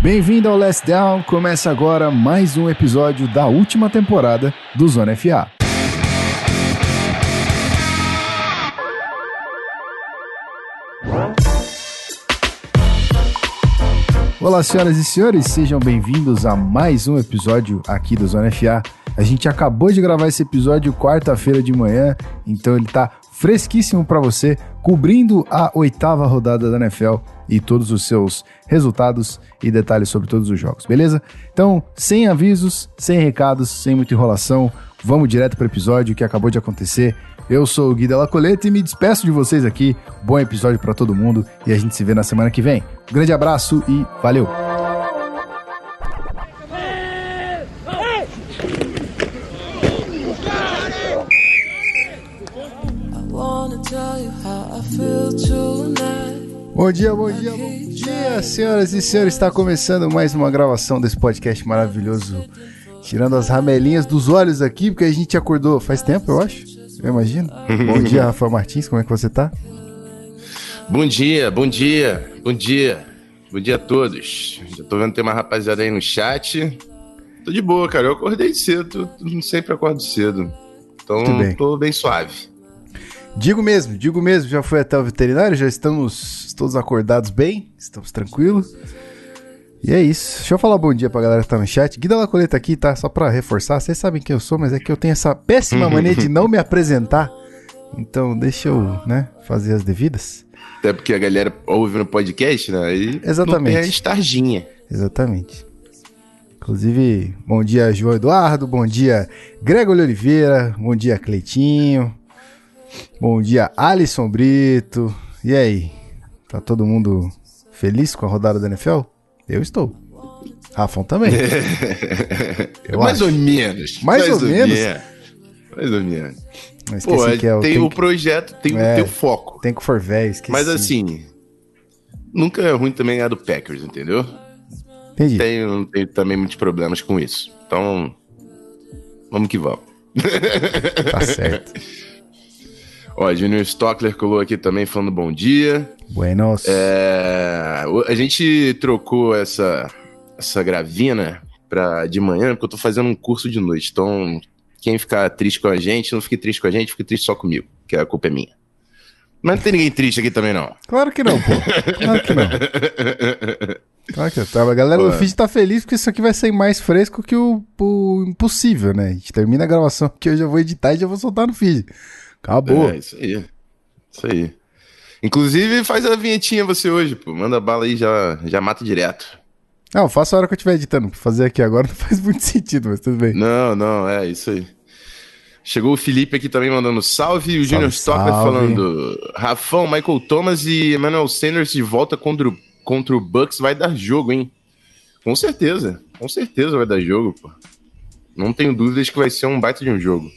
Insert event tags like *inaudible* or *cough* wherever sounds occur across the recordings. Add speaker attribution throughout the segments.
Speaker 1: Bem-vindo ao Last Down. Começa agora mais um episódio da última temporada do Zona FA. Olá, senhoras e senhores, sejam bem-vindos a mais um episódio aqui do Zona FA. A gente acabou de gravar esse episódio quarta-feira de manhã, então ele tá fresquíssimo para você, cobrindo a oitava rodada da NFL e todos os seus resultados e detalhes sobre todos os jogos, beleza? Então, sem avisos, sem recados, sem muita enrolação, vamos direto para o episódio que acabou de acontecer. Eu sou o Gui Della Coleta e me despeço de vocês aqui. Bom episódio para todo mundo e a gente se vê na semana que vem. Um grande abraço e valeu! Bom dia, bom dia, bom dia, senhoras e senhores. Está começando mais uma gravação desse podcast maravilhoso. Tirando as ramelinhas dos olhos aqui, porque a gente acordou faz tempo, eu acho. Eu imagino. bom dia, *laughs* Rafael Martins, como é que você tá?
Speaker 2: Bom dia, bom dia, bom dia. Bom dia a todos. Já tô vendo que tem uma rapaziada aí no chat. Tô de boa, cara. Eu acordei cedo, sempre acordo cedo. Então, bem. tô bem suave.
Speaker 1: Digo mesmo, digo mesmo, já fui até o veterinário, já estamos todos acordados bem, estamos tranquilos. E é isso. Deixa eu falar bom dia pra galera que tá no chat. Guida Lacoleta aqui, tá? Só pra reforçar. Vocês sabem quem eu sou, mas é que eu tenho essa péssima *laughs* mania de não me apresentar. Então, deixa eu, né, fazer as devidas.
Speaker 2: Até porque a galera ouve no podcast, né?
Speaker 1: E Exatamente. Não
Speaker 2: tem a estarginha.
Speaker 1: Exatamente. Inclusive, bom dia, João Eduardo. Bom dia, Gregor Oliveira. Bom dia, Cleitinho. Bom dia, Alisson Brito. E aí? Tá todo mundo feliz com a rodada da NFL? Eu estou. Rafão também. *laughs*
Speaker 2: mais ou menos.
Speaker 1: Mais, mais ou, ou, menos.
Speaker 2: Mais ou menos. Pô, é, tem, tem, o projeto, tem, é, tem o foco.
Speaker 1: Tem que for
Speaker 2: esqueci. Mas assim, nunca é ruim também ganhar do Packers, entendeu?
Speaker 1: Entendi.
Speaker 2: Tenho, tenho também muitos problemas com isso. Então, vamos que vamos.
Speaker 1: Tá certo. *laughs*
Speaker 2: Ó, Junior Stockler colou aqui também falando bom dia.
Speaker 1: Buenos.
Speaker 2: É, a gente trocou essa, essa gravina pra, de manhã, porque eu tô fazendo um curso de noite. Então, quem ficar triste com a gente, não fique triste com a gente, fique triste só comigo, que a culpa é minha. Mas não tem ninguém triste aqui também, não.
Speaker 1: Claro que não, pô. Claro que não. *laughs* Claro que tá. A galera pô. do feed tá feliz porque isso aqui vai sair mais fresco que o, o impossível, né? A gente termina a gravação que eu já vou editar e já vou soltar no feed. Acabou.
Speaker 2: É, isso aí. Isso aí. Inclusive, faz a vinhetinha você hoje, pô. Manda bala aí, já, já mata direto.
Speaker 1: Não, faço a hora que eu estiver editando. Fazer aqui agora não *laughs* faz muito sentido, mas tudo bem.
Speaker 2: Não, não, é isso aí. Chegou o Felipe aqui também mandando salve. E o Junior Stocker falando: Rafão, Michael Thomas e Emmanuel Sanders de volta contra o, contra o Bucks vai dar jogo, hein? Com certeza. Com certeza vai dar jogo, pô. Não tenho dúvidas que vai ser um baita de um jogo.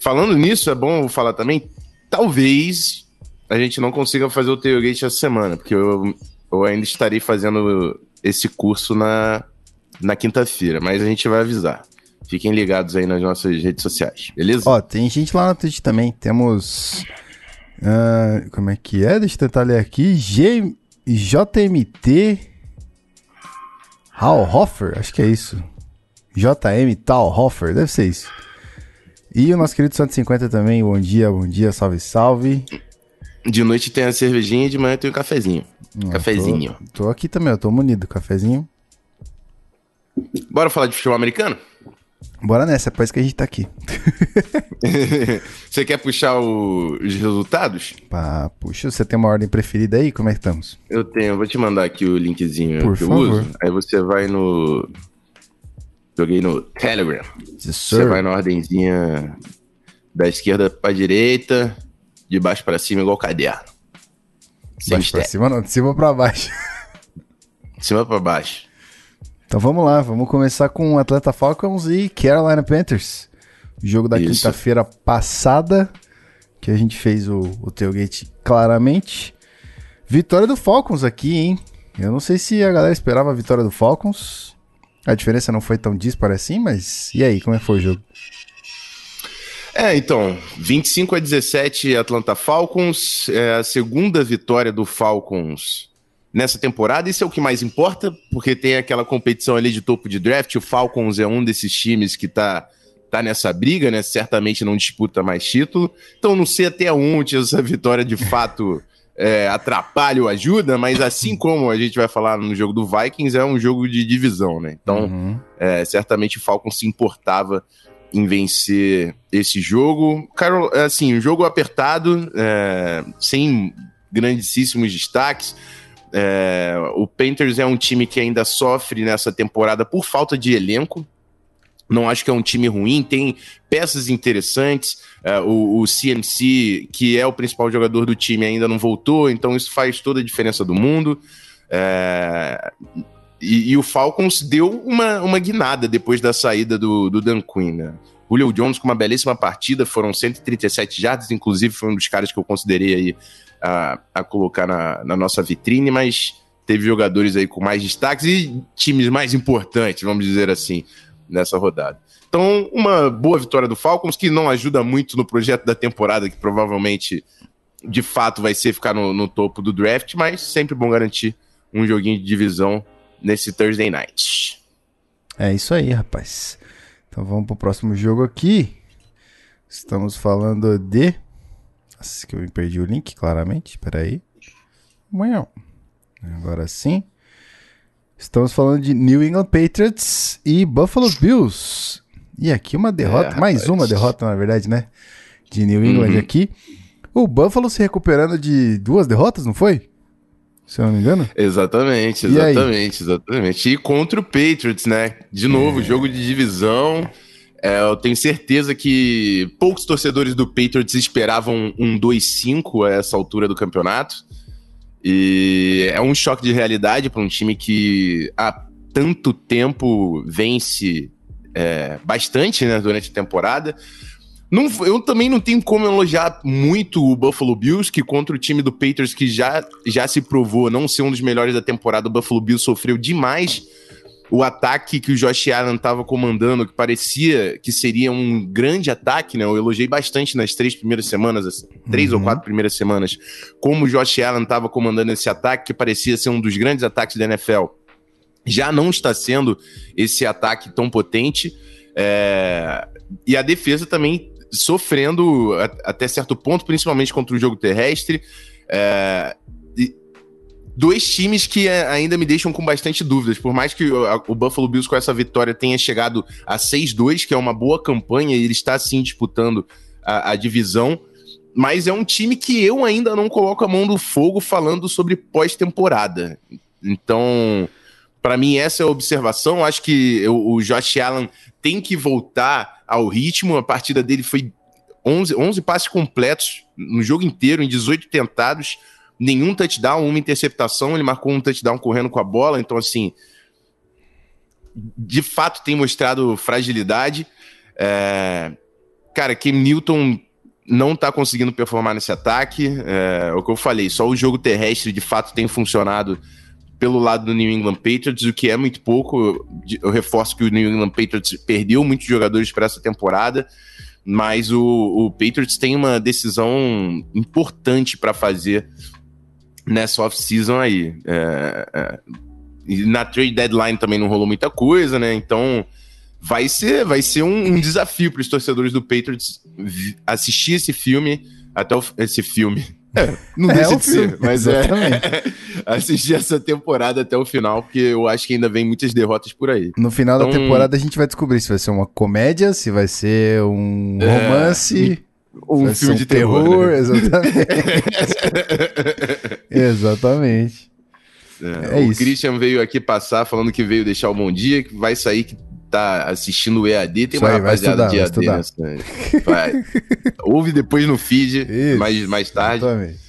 Speaker 2: Falando nisso, é bom falar também, talvez a gente não consiga fazer o tailgate essa semana, porque eu, eu ainda estarei fazendo esse curso na, na quinta-feira, mas a gente vai avisar. Fiquem ligados aí nas nossas redes sociais, beleza?
Speaker 1: Ó, tem gente lá no Twitch também. Temos. Uh, como é que é? Deixa eu tentar ler aqui. G, JMT. Hallhofer? Acho que é isso. JM Talhofer, deve ser isso. E o nosso querido 150 também, bom dia, bom dia, salve, salve.
Speaker 2: De noite tem a cervejinha e de manhã tem o cafezinho. Ah, cafezinho.
Speaker 1: Tô, tô, aqui também, eu tô munido, cafezinho.
Speaker 2: Bora falar de futebol americano?
Speaker 1: Bora nessa, é por isso que a gente tá aqui. *laughs*
Speaker 2: você quer puxar o, os resultados?
Speaker 1: Pá, puxa, você tem uma ordem preferida aí? Como é que estamos?
Speaker 2: Eu tenho, vou te mandar aqui o linkzinho por que favor. eu uso. Aí você vai no Joguei no Telegram.
Speaker 1: Yes,
Speaker 2: Você vai na ordenzinha da esquerda pra direita, de baixo para cima, igual caderno.
Speaker 1: De baixo pra cima não, de cima pra baixo.
Speaker 2: De cima pra baixo.
Speaker 1: Então vamos lá, vamos começar com Atlanta Falcons e Carolina Panthers. O jogo da quinta-feira passada, que a gente fez o, o tailgate claramente. Vitória do Falcons aqui, hein? Eu não sei se a galera esperava a vitória do Falcons. A diferença não foi tão dispara assim, mas e aí, como é que foi o jogo?
Speaker 2: É, então, 25 a 17 Atlanta Falcons, é a segunda vitória do Falcons nessa temporada. Isso é o que mais importa, porque tem aquela competição ali de topo de draft. O Falcons é um desses times que tá, tá nessa briga, né? Certamente não disputa mais título. Então não sei até onde essa vitória de fato é, atrapalha ou ajuda, mas assim *clears throat* como a gente vai falar no jogo do Vikings, é um jogo de divisão, né? Então, uhum. é, certamente o Falcons se importava em vencer esse jogo. Carol, assim, um jogo apertado, é, sem grandíssimos destaques. É, o Panthers é um time que ainda sofre nessa temporada por falta de elenco. Não acho que é um time ruim, tem peças interessantes. É, o, o, CMC, que é o principal jogador do time, ainda não voltou, então isso faz toda a diferença do mundo. É, e, e, o Falcons deu uma, uma guinada depois da saída do, do Dan Quinn. Né? Julio Jones com uma belíssima partida, foram 137 jardas, inclusive foi um dos caras que eu considerei aí a, a colocar na, na nossa vitrine, mas teve jogadores aí com mais destaques e times mais importantes, vamos dizer assim, nessa rodada. Então, uma boa vitória do Falcons, que não ajuda muito no projeto da temporada, que provavelmente, de fato, vai ser ficar no, no topo do draft, mas sempre bom garantir um joguinho de divisão nesse Thursday Night.
Speaker 1: É isso aí, rapaz. Então vamos pro próximo jogo aqui. Estamos falando de. Nossa, que eu perdi o link, claramente. Espera aí. Agora sim. Estamos falando de New England Patriots e Buffalo Bills. E aqui uma derrota, é, mais uma derrota, na verdade, né? De New England uhum. aqui. O Buffalo se recuperando de duas derrotas, não foi? Se eu não me engano.
Speaker 2: Exatamente, exatamente, exatamente. E contra o Patriots, né? De novo, é. jogo de divisão. É, eu tenho certeza que poucos torcedores do Patriots esperavam um 2-5 a essa altura do campeonato. E é um choque de realidade para um time que há tanto tempo vence é, bastante né, durante a temporada. Não, eu também não tenho como elogiar muito o Buffalo Bills, que contra o time do Patriots, que já, já se provou não ser um dos melhores da temporada, o Buffalo Bills sofreu demais o ataque que o Josh Allen estava comandando, que parecia que seria um grande ataque, né? Eu elogiei bastante nas três primeiras semanas, assim, três uhum. ou quatro primeiras semanas, como o Josh Allen estava comandando esse ataque, que parecia ser um dos grandes ataques da NFL. Já não está sendo esse ataque tão potente. É... E a defesa também sofrendo até certo ponto, principalmente contra o jogo terrestre. É, dois times que ainda me deixam com bastante dúvidas. Por mais que o, Buffalo Bills com essa vitória tenha chegado a 6-2, que é uma boa campanha, e ele está sim disputando a, a, divisão. Mas é um time que eu ainda não coloco a mão do fogo falando sobre pós-temporada. Então, para mim, essa é a observação. Acho que o, o Josh Allen tem que voltar ao ritmo. A partida dele foi 11, 11 passes completos no jogo inteiro, em 18 tentados, nenhum touchdown, uma interceptação. Ele marcou um touchdown correndo com a bola. Então, assim, de fato tem mostrado fragilidade. É... Cara, Kim Newton não tá conseguindo performar nesse ataque. É... o que eu falei, só o jogo terrestre de fato tem funcionado pelo lado do New England Patriots, o que é muito pouco. Eu reforço que o New England Patriots perdeu muitos jogadores para essa temporada, mas o, o, Patriots tem uma decisão importante para fazer nessa off-season aí. É, é, na trade deadline também não rolou muita coisa, né? Então vai ser, vai ser um, um desafio para os torcedores do Patriots assistir esse filme até o, esse filme é, não é deixa de filme. ser, mas é Exatamente. é *laughs* assistir essa temporada até o final, porque eu acho que ainda vem muitas derrotas por aí.
Speaker 1: No final então, da temporada a gente vai descber se vai ser uma comédia, se vai ser um é, romance,
Speaker 2: um filme um de terror, terror né?
Speaker 1: exatamente. *laughs* exatamente.
Speaker 2: É, é o isso. Christian veio aqui passar falando que veio deixar o bom dia, que vai sair que tá assistindo o EAD, tem Isso uma aí, rapaziada de EAD. Vai. *laughs* Ouve depois no feed, Isso, mais, mais tarde. Exatamente.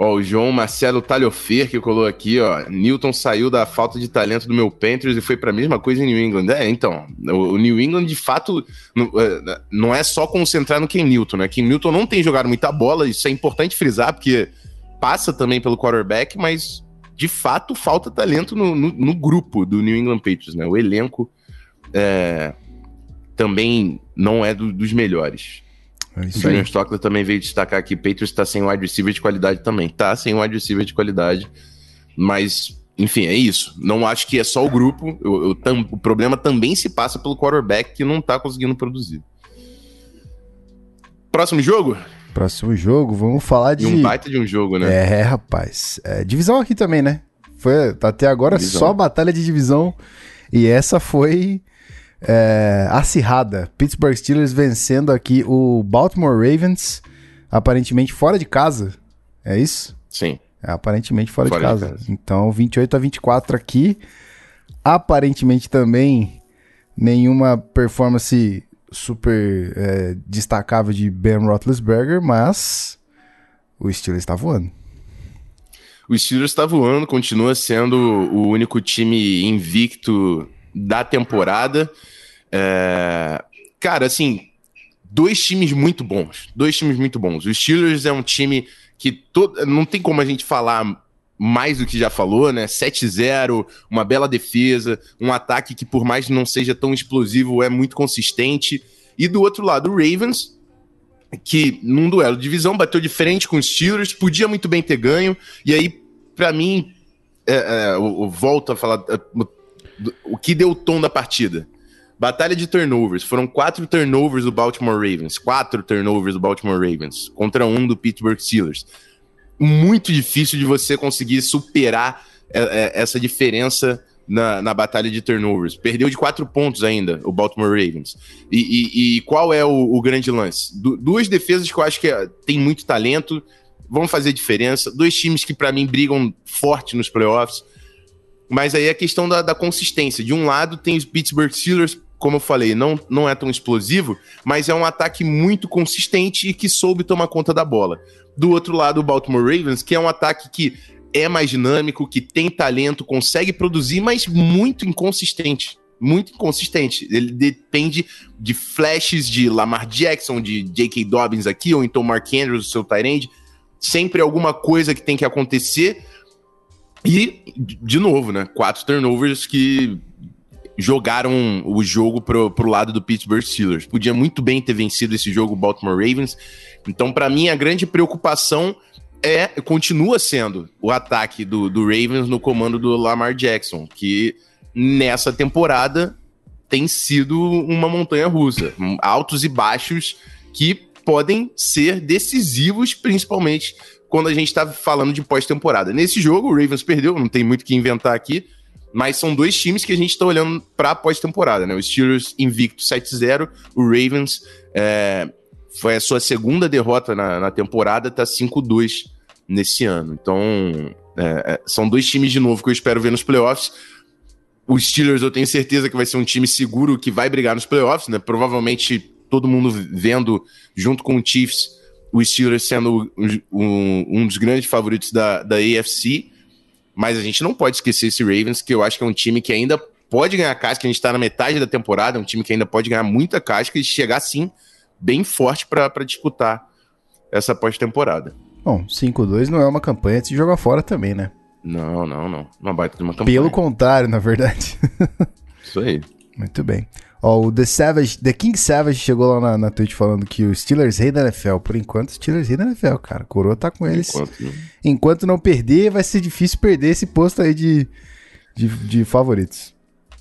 Speaker 2: Ó, o João Marcelo Talhofer que colou aqui, ó. Newton saiu da falta de talento do meu Panthers e foi para a mesma coisa em New England. É, então, o, New England de fato não, é, não é só concentrar no Ken Newton, né? Ken Newton não tem jogado muita bola, isso é importante frisar, porque passa também pelo quarterback, mas de fato falta talento no, no, no grupo do New England Patriots, né? O elenco é, também não é do, dos melhores. É o Junior Stockler também veio destacar aqui: Patriots está sem wide receiver de qualidade também. Tá sem wide receiver de qualidade. Mas, enfim, é isso. Não acho que é só o grupo. Eu, eu tam, o problema também se passa pelo quarterback que não tá conseguindo produzir. Próximo jogo?
Speaker 1: Próximo jogo, vamos falar de.
Speaker 2: E um baita de um jogo, né?
Speaker 1: É, rapaz. É, divisão aqui também, né? Foi até agora divisão. só batalha de divisão. E essa foi é, acirrada. Pittsburgh Steelers vencendo aqui o Baltimore Ravens, aparentemente fora de casa. É isso?
Speaker 2: Sim.
Speaker 1: É, aparentemente fora, fora de, casa. de, casa. Então, 28 a 24 aqui. Aparentemente também nenhuma performance super é, destacável de Ben Roethlisberger, mas o Steelers está voando.
Speaker 2: O Steelers está voando, continua sendo o único time invicto da temporada. É... Cara, assim, dois times muito bons. Dois times muito bons. O Steelers é um time que todo... não tem como a gente falar mais do que já falou, né? 7-0, uma bela defesa, um ataque que, por mais não seja tão explosivo, é muito consistente. E do outro lado, o Ravens, que num duelo de divisão bateu de frente com os Steelers, podia muito bem ter ganho. E aí, para mim, é, é, eu, eu volto a falar é, o que deu o tom da partida. Batalha de turnovers. Foram quatro turnovers do Baltimore Ravens. Quatro turnovers do Baltimore Ravens. Contra um do Pittsburgh Steelers muito difícil de você conseguir superar é, é, essa diferença na, na batalha de turnovers. Perdeu de quatro pontos ainda o Baltimore Ravens. E, e, e qual é o, o grande lance? Du duas defesas que eu acho que é, tem muito talento, vão fazer diferença. Dois times que, para mim, brigam forte nos playoffs. Mas aí é a questão da, da, consistência. De um lado, tem os Pittsburgh Steelers, como eu falei, não, não é tão explosivo, mas é um ataque muito consistente e que soube tomar conta da bola. Do outro lado, o Baltimore Ravens, que é um ataque que é mais dinâmico, que tem talento, consegue produzir, mas muito inconsistente. Muito inconsistente. Ele depende de flashes de Lamar Jackson, de J.K. Dobbins aqui, ou então Mark Andrews, o seu Tyrande. Sempre alguma coisa que tem que acontecer. E, de novo, né? Quatro turnovers que jogaram o jogo pro, pro lado do Pittsburgh Steelers. Podia muito bem ter vencido esse jogo o Baltimore Ravens. Então, para mim, a grande preocupação é continua sendo o ataque do, do Ravens no comando do Lamar Jackson, que nessa temporada tem sido uma montanha russa, altos e baixos que podem ser decisivos, principalmente quando a gente está falando de pós-temporada. Nesse jogo, o Ravens perdeu, não tem muito o que inventar aqui, mas são dois times que a gente está olhando para pós-temporada, né? O Steelers invicto 7-0, o Ravens é, foi a sua segunda derrota na, na temporada, tá 5-2 nesse ano. Então, é, é, são dois times de novo que eu espero ver nos playoffs. Os Steelers eu tenho certeza que vai ser um time seguro que vai brigar nos playoffs, né? Provavelmente todo mundo vendo junto com o Chiefs, os Steelers sendo um, um dos grandes favoritos da, da AFC. Mas a gente não pode esquecer esse Ravens, que eu acho que é um time que ainda pode ganhar casca. A gente está na metade da temporada, é um time que ainda pode ganhar muita casca e chegar sim bem forte para disputar essa pós-temporada.
Speaker 1: Bom, 5-2 não é uma campanha de se jogar fora também, né?
Speaker 2: Não, não, não. Uma baita de uma campanha.
Speaker 1: Pelo contrário, na verdade. *laughs*
Speaker 2: Isso aí.
Speaker 1: Muito bem. Ó, o The Savage, The King Savage chegou lá na, na Twitch falando que o Steelers rei da NFL. Por enquanto, Steelers rei da NFL, cara. Coroa tá com eles. Enquanto não, enquanto não perder, vai ser difícil perder esse posto aí de, de, de favoritos.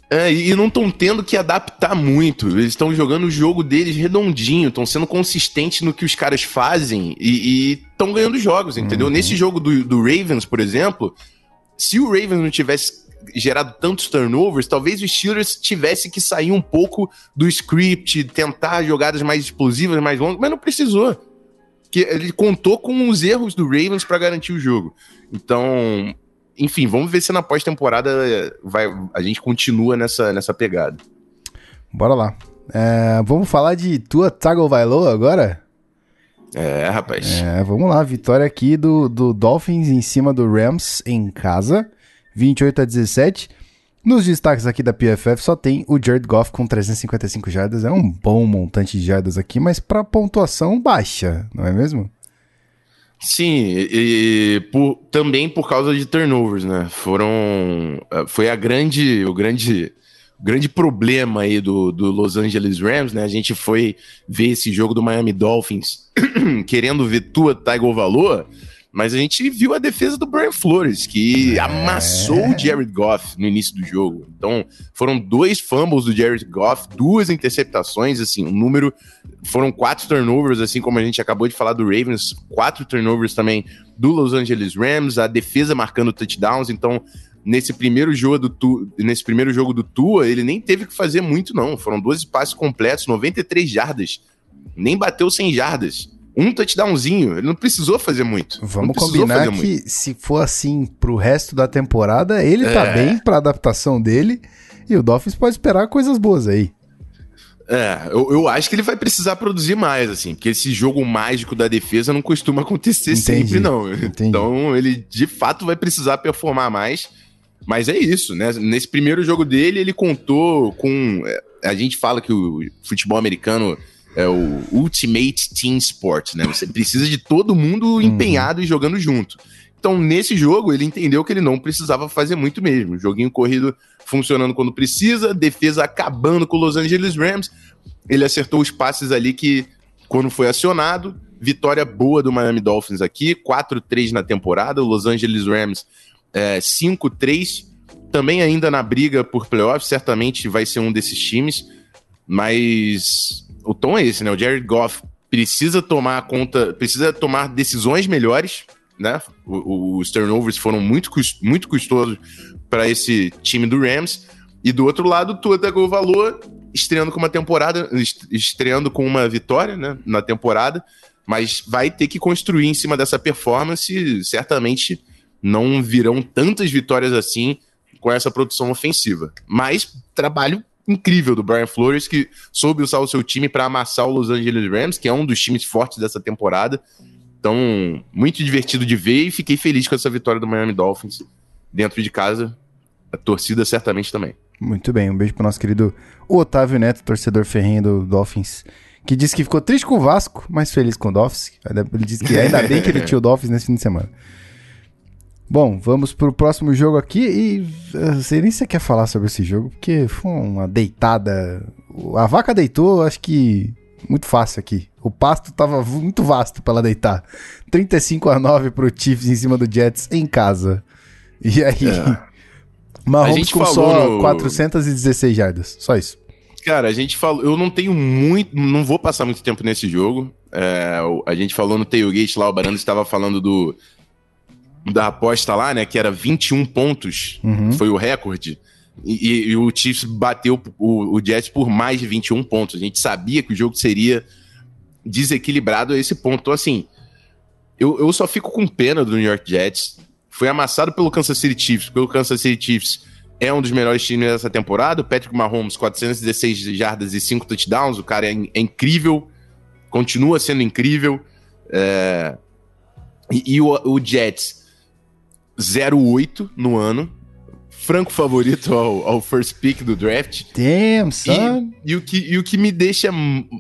Speaker 2: É, e não estão tendo que adaptar muito. Eles estão jogando o jogo deles redondinho, estão sendo consistentes no que os caras fazem e estão ganhando jogos, entendeu? Uhum. Nesse jogo do, do Ravens, por exemplo, se o Ravens não tivesse gerado tantos turnovers, talvez o Steelers tivesse que sair um pouco do script, tentar jogadas mais explosivas, mais longas, mas não precisou. Que ele contou com os erros do Ravens para garantir o jogo. Então, enfim, vamos ver se na pós-temporada vai a gente continua nessa, nessa pegada.
Speaker 1: Bora lá. É, vamos falar de tua Tagovailoa agora?
Speaker 2: É, rapaz.
Speaker 1: É, vamos lá. Vitória aqui do, do Dolphins em cima do Rams em casa. 28 a 17. Nos destaques aqui da PFF só tem o Jared Goff com 355 jardas. É um bom montante de jardas aqui, mas para pontuação baixa, não é mesmo?
Speaker 2: Sim, e, por, também por causa de turnovers, né? Foram. Eh, foi a grande. O grande. Grande problema aí do, do Los Angeles Rams, né? A gente foi ver esse jogo do Miami Dolphins *clears throat* querendo ver tua Tiger Valor mas a gente viu a defesa do Brian Flores, que é. amassou o Jared Goff no início do jogo. Então, foram dois fumbles do Jared Goff, duas interceptações, assim, um número. Foram quatro turnovers, assim como a gente acabou de falar do Ravens, quatro turnovers também do Los Angeles Rams, a defesa marcando touchdowns. Então, nesse primeiro jogo do tu, nesse primeiro jogo do Tua, ele nem teve que fazer muito, não. Foram 12 passes completos, 93 jardas. Nem bateu 100 jardas um touchdownzinho. Ele não precisou fazer muito.
Speaker 1: Vamos combinar que muito. se for assim pro resto da temporada, ele tá é. tá bem pra adaptação dele e o Dolphins pode esperar coisas boas aí.
Speaker 2: É, eu, eu acho que ele vai precisar produzir mais, assim, porque esse jogo mágico da defesa não costuma acontecer Entendi. sempre, não. Entendi. Então ele de fato vai precisar performar mais. Mas é isso, né? Nesse primeiro jogo dele, ele contou com. É, a gente fala que o futebol americano é o Ultimate Team Sport, né? Você precisa de todo mundo uhum. empenhado e jogando junto. Então, nesse jogo, ele entendeu que ele não precisava fazer muito mesmo. Joguinho corrido funcionando quando precisa, defesa acabando com os Los Angeles Rams. Ele acertou os passes ali que, quando foi acionado, vitória boa do Miami Dolphins aqui, 4-3 na temporada. O Los Angeles Rams é, 5-3. Também ainda na briga por playoffs, certamente vai ser um desses times, mas o tom é esse, né? O Jared Goff precisa tomar conta, precisa tomar decisões melhores, né? O, os turnovers foram muito, muito custosos para esse time do Rams. E do outro lado, o Tua Tagovailoa estreando com uma temporada, estreando com uma vitória, né, na temporada, mas vai ter que construir em cima dessa performance, certamente não virão tantas vitórias assim com essa produção ofensiva. Mas trabalho incrível do Brian Flores, que soube usar o seu time para amassar o Los Angeles Rams, que é um dos times fortes dessa temporada. Então, muito divertido de ver e fiquei feliz com essa vitória do Miami Dolphins dentro de casa. A torcida certamente também.
Speaker 1: Muito bem, um beijo pro nosso querido Otávio Neto, torcedor ferrenho do Dolphins, que disse que ficou triste com o Vasco, mas feliz com o Dolphins. Ele disse que ainda bem que ele *laughs* tinha o Dolphins nesse fim de semana. Bom, vamos pro próximo jogo aqui e eu não sei nem se você quer falar sobre esse jogo, porque foi uma deitada. A vaca deitou, acho que muito fácil aqui. O pasto tava muito vasto para ela deitar. 35 a 9 pro Chiefs em cima do Jets em casa. E aí, é. *laughs* Mahomes com só no... 416 jardas, só isso.
Speaker 2: Cara, a gente falou, eu não tenho muito, não vou passar muito tempo nesse jogo. É, a gente falou no tailgate lá, o Barano estava falando do da aposta lá, né? Que era 21 pontos, uhum. foi o recorde. E, e, o Chiefs bateu o, o Jets por mais de 21 pontos. A gente sabia que o jogo seria desequilibrado a esse ponto. Então, assim, eu, eu só fico com pena do New York Jets. Foi amassado pelo Kansas City Chiefs, porque o Kansas City Chiefs é um dos melhores times dessa temporada. O Patrick Mahomes, 416 jardas e 5 touchdowns. O cara é, é incrível, continua sendo incrível. É... E, e o, o Jets 08 no ano. Franco favorito ao, ao first pick do draft.
Speaker 1: Damn, son.
Speaker 2: E, e, o que, e o que me deixa.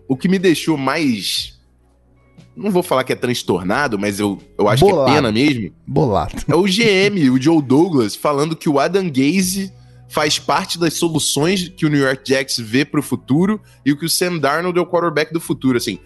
Speaker 2: O que me deixou mais. Não vou falar que é transtornado, mas eu, eu acho Bolado. que é pena mesmo.
Speaker 1: Bolado.
Speaker 2: É o GM, o Joe Douglas, falando que o Adam Gaze faz parte das soluções que o New York Jets vê para o futuro e o que o Sam Darnold é o quarterback do futuro. Assim,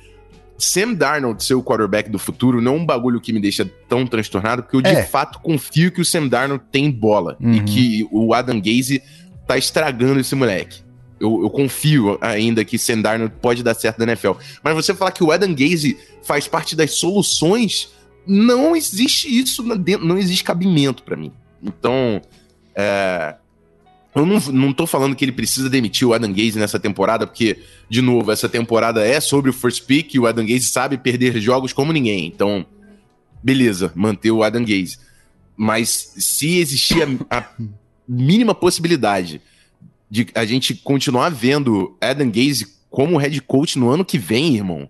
Speaker 2: Sam Darnold ser o quarterback do futuro não é um bagulho que me deixa tão transtornado, porque eu é. de fato confio que o Sam Darnold tem bola uhum. e que o Adam Gaze tá estragando esse moleque. Eu, eu, confio ainda que Sam Darnold pode dar certo na NFL. Mas você falar que o Adam Gaze faz parte das soluções, não existe isso, não existe cabimento para mim. Então, é, eu não, não tô falando que ele precisa demitir o Adam Gaze nessa temporada, porque, de novo, essa temporada é sobre o first pick e o Adam Gaze sabe perder jogos como ninguém. Então, beleza, manter o Adam Gaze. Mas se existir a, a mínima possibilidade de a gente continuar vendo Adam Gaze como head coach no ano que vem, irmão,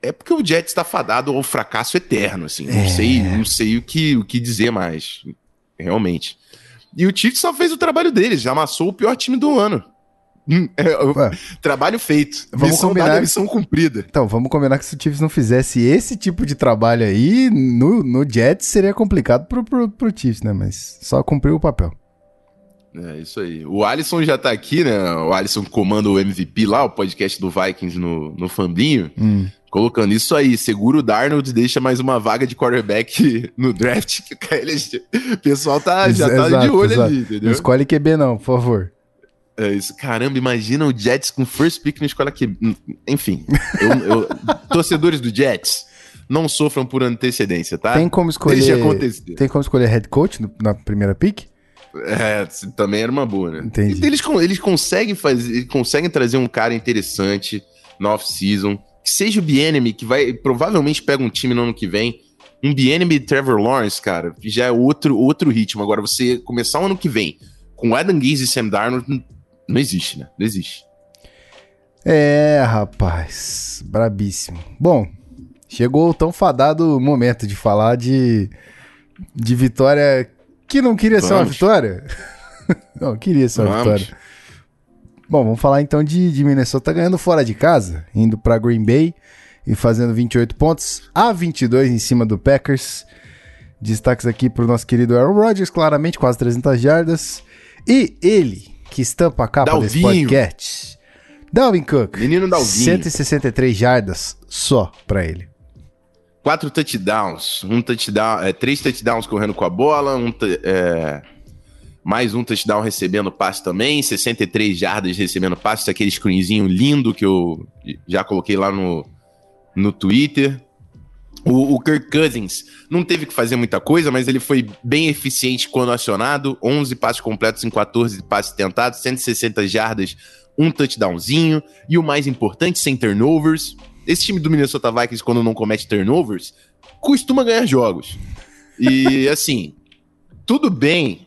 Speaker 2: é porque o Jets está fadado ao fracasso eterno, assim. Não é. sei, não sei o que, o que dizer mais, realmente. E o Chiefs só fez o trabalho deles, já amassou o pior time do ano. Hum, é, trabalho feito.
Speaker 1: Vamos missão combinar dada, missão cumprida. Então, vamos combinar que se o Chiefs não fizesse esse tipo de trabalho aí, no, no Jets seria complicado pro, pro, pro Chiefs, né? Mas só cumpriu o papel.
Speaker 2: É isso aí. O Alisson já tá aqui, né? O Alisson comanda o MVP lá, o podcast do Vikings no, no Fambinho. Hum. Colocando isso aí, segura o Darnold deixa mais uma vaga de quarterback *laughs* no draft. Que o *laughs* pessoal tá, já tá exato, de olho exato. ali, entendeu?
Speaker 1: Não escolhe QB não, por favor.
Speaker 2: É isso. Caramba, imagina o Jets com first pick na escola QB. Enfim, eu, eu, *laughs* torcedores do Jets, não sofram por antecedência, tá?
Speaker 1: Tem como escolher, tem como escolher head coach na primeira pick?
Speaker 2: É, também era uma boa, né? Entendi. Eles, eles conseguem fazer, eles conseguem trazer um cara interessante no off-season, que seja o Bienemy, que vai provavelmente pega um time no ano que vem. Um Bienemy Trevor Lawrence, cara, já é outro, outro ritmo. Agora, você começar o ano que vem com Adam Gaze e Sam Darnold, não existe, né? Não existe.
Speaker 1: É, rapaz, brabíssimo. Bom, chegou o tão fadado momento de falar de, de vitória que não queria vamos. ser uma vitória? *laughs* não, queria ser uma vamos. vitória. Bom, vamos falar então de, de Minnesota ganhando fora de casa, indo para Green Bay e fazendo 28 pontos a 22 em cima do Packers. Destaques aqui para o nosso querido Aaron Rodgers, claramente quase 300 jardas. E ele, que estampa a capa Dalvinho. desse podcast, Dalvin Cook.
Speaker 2: Menino Dalvin.
Speaker 1: 163 jardas só para ele
Speaker 2: quatro touchdowns, um touchdown, é, três touchdowns correndo com a bola, um é, mais um touchdown recebendo passe também, 63 jardas recebendo passe, aquele screenzinho lindo que eu já coloquei lá no, no Twitter. O, o Kirk Cousins não teve que fazer muita coisa, mas ele foi bem eficiente quando acionado, 11 passes completos em 14 passes tentados, 160 jardas, um touchdownzinho, e o mais importante, sem turnovers, esse time do Minnesota Vikings, quando não comete turnovers, costuma ganhar jogos. E *laughs* assim, tudo bem.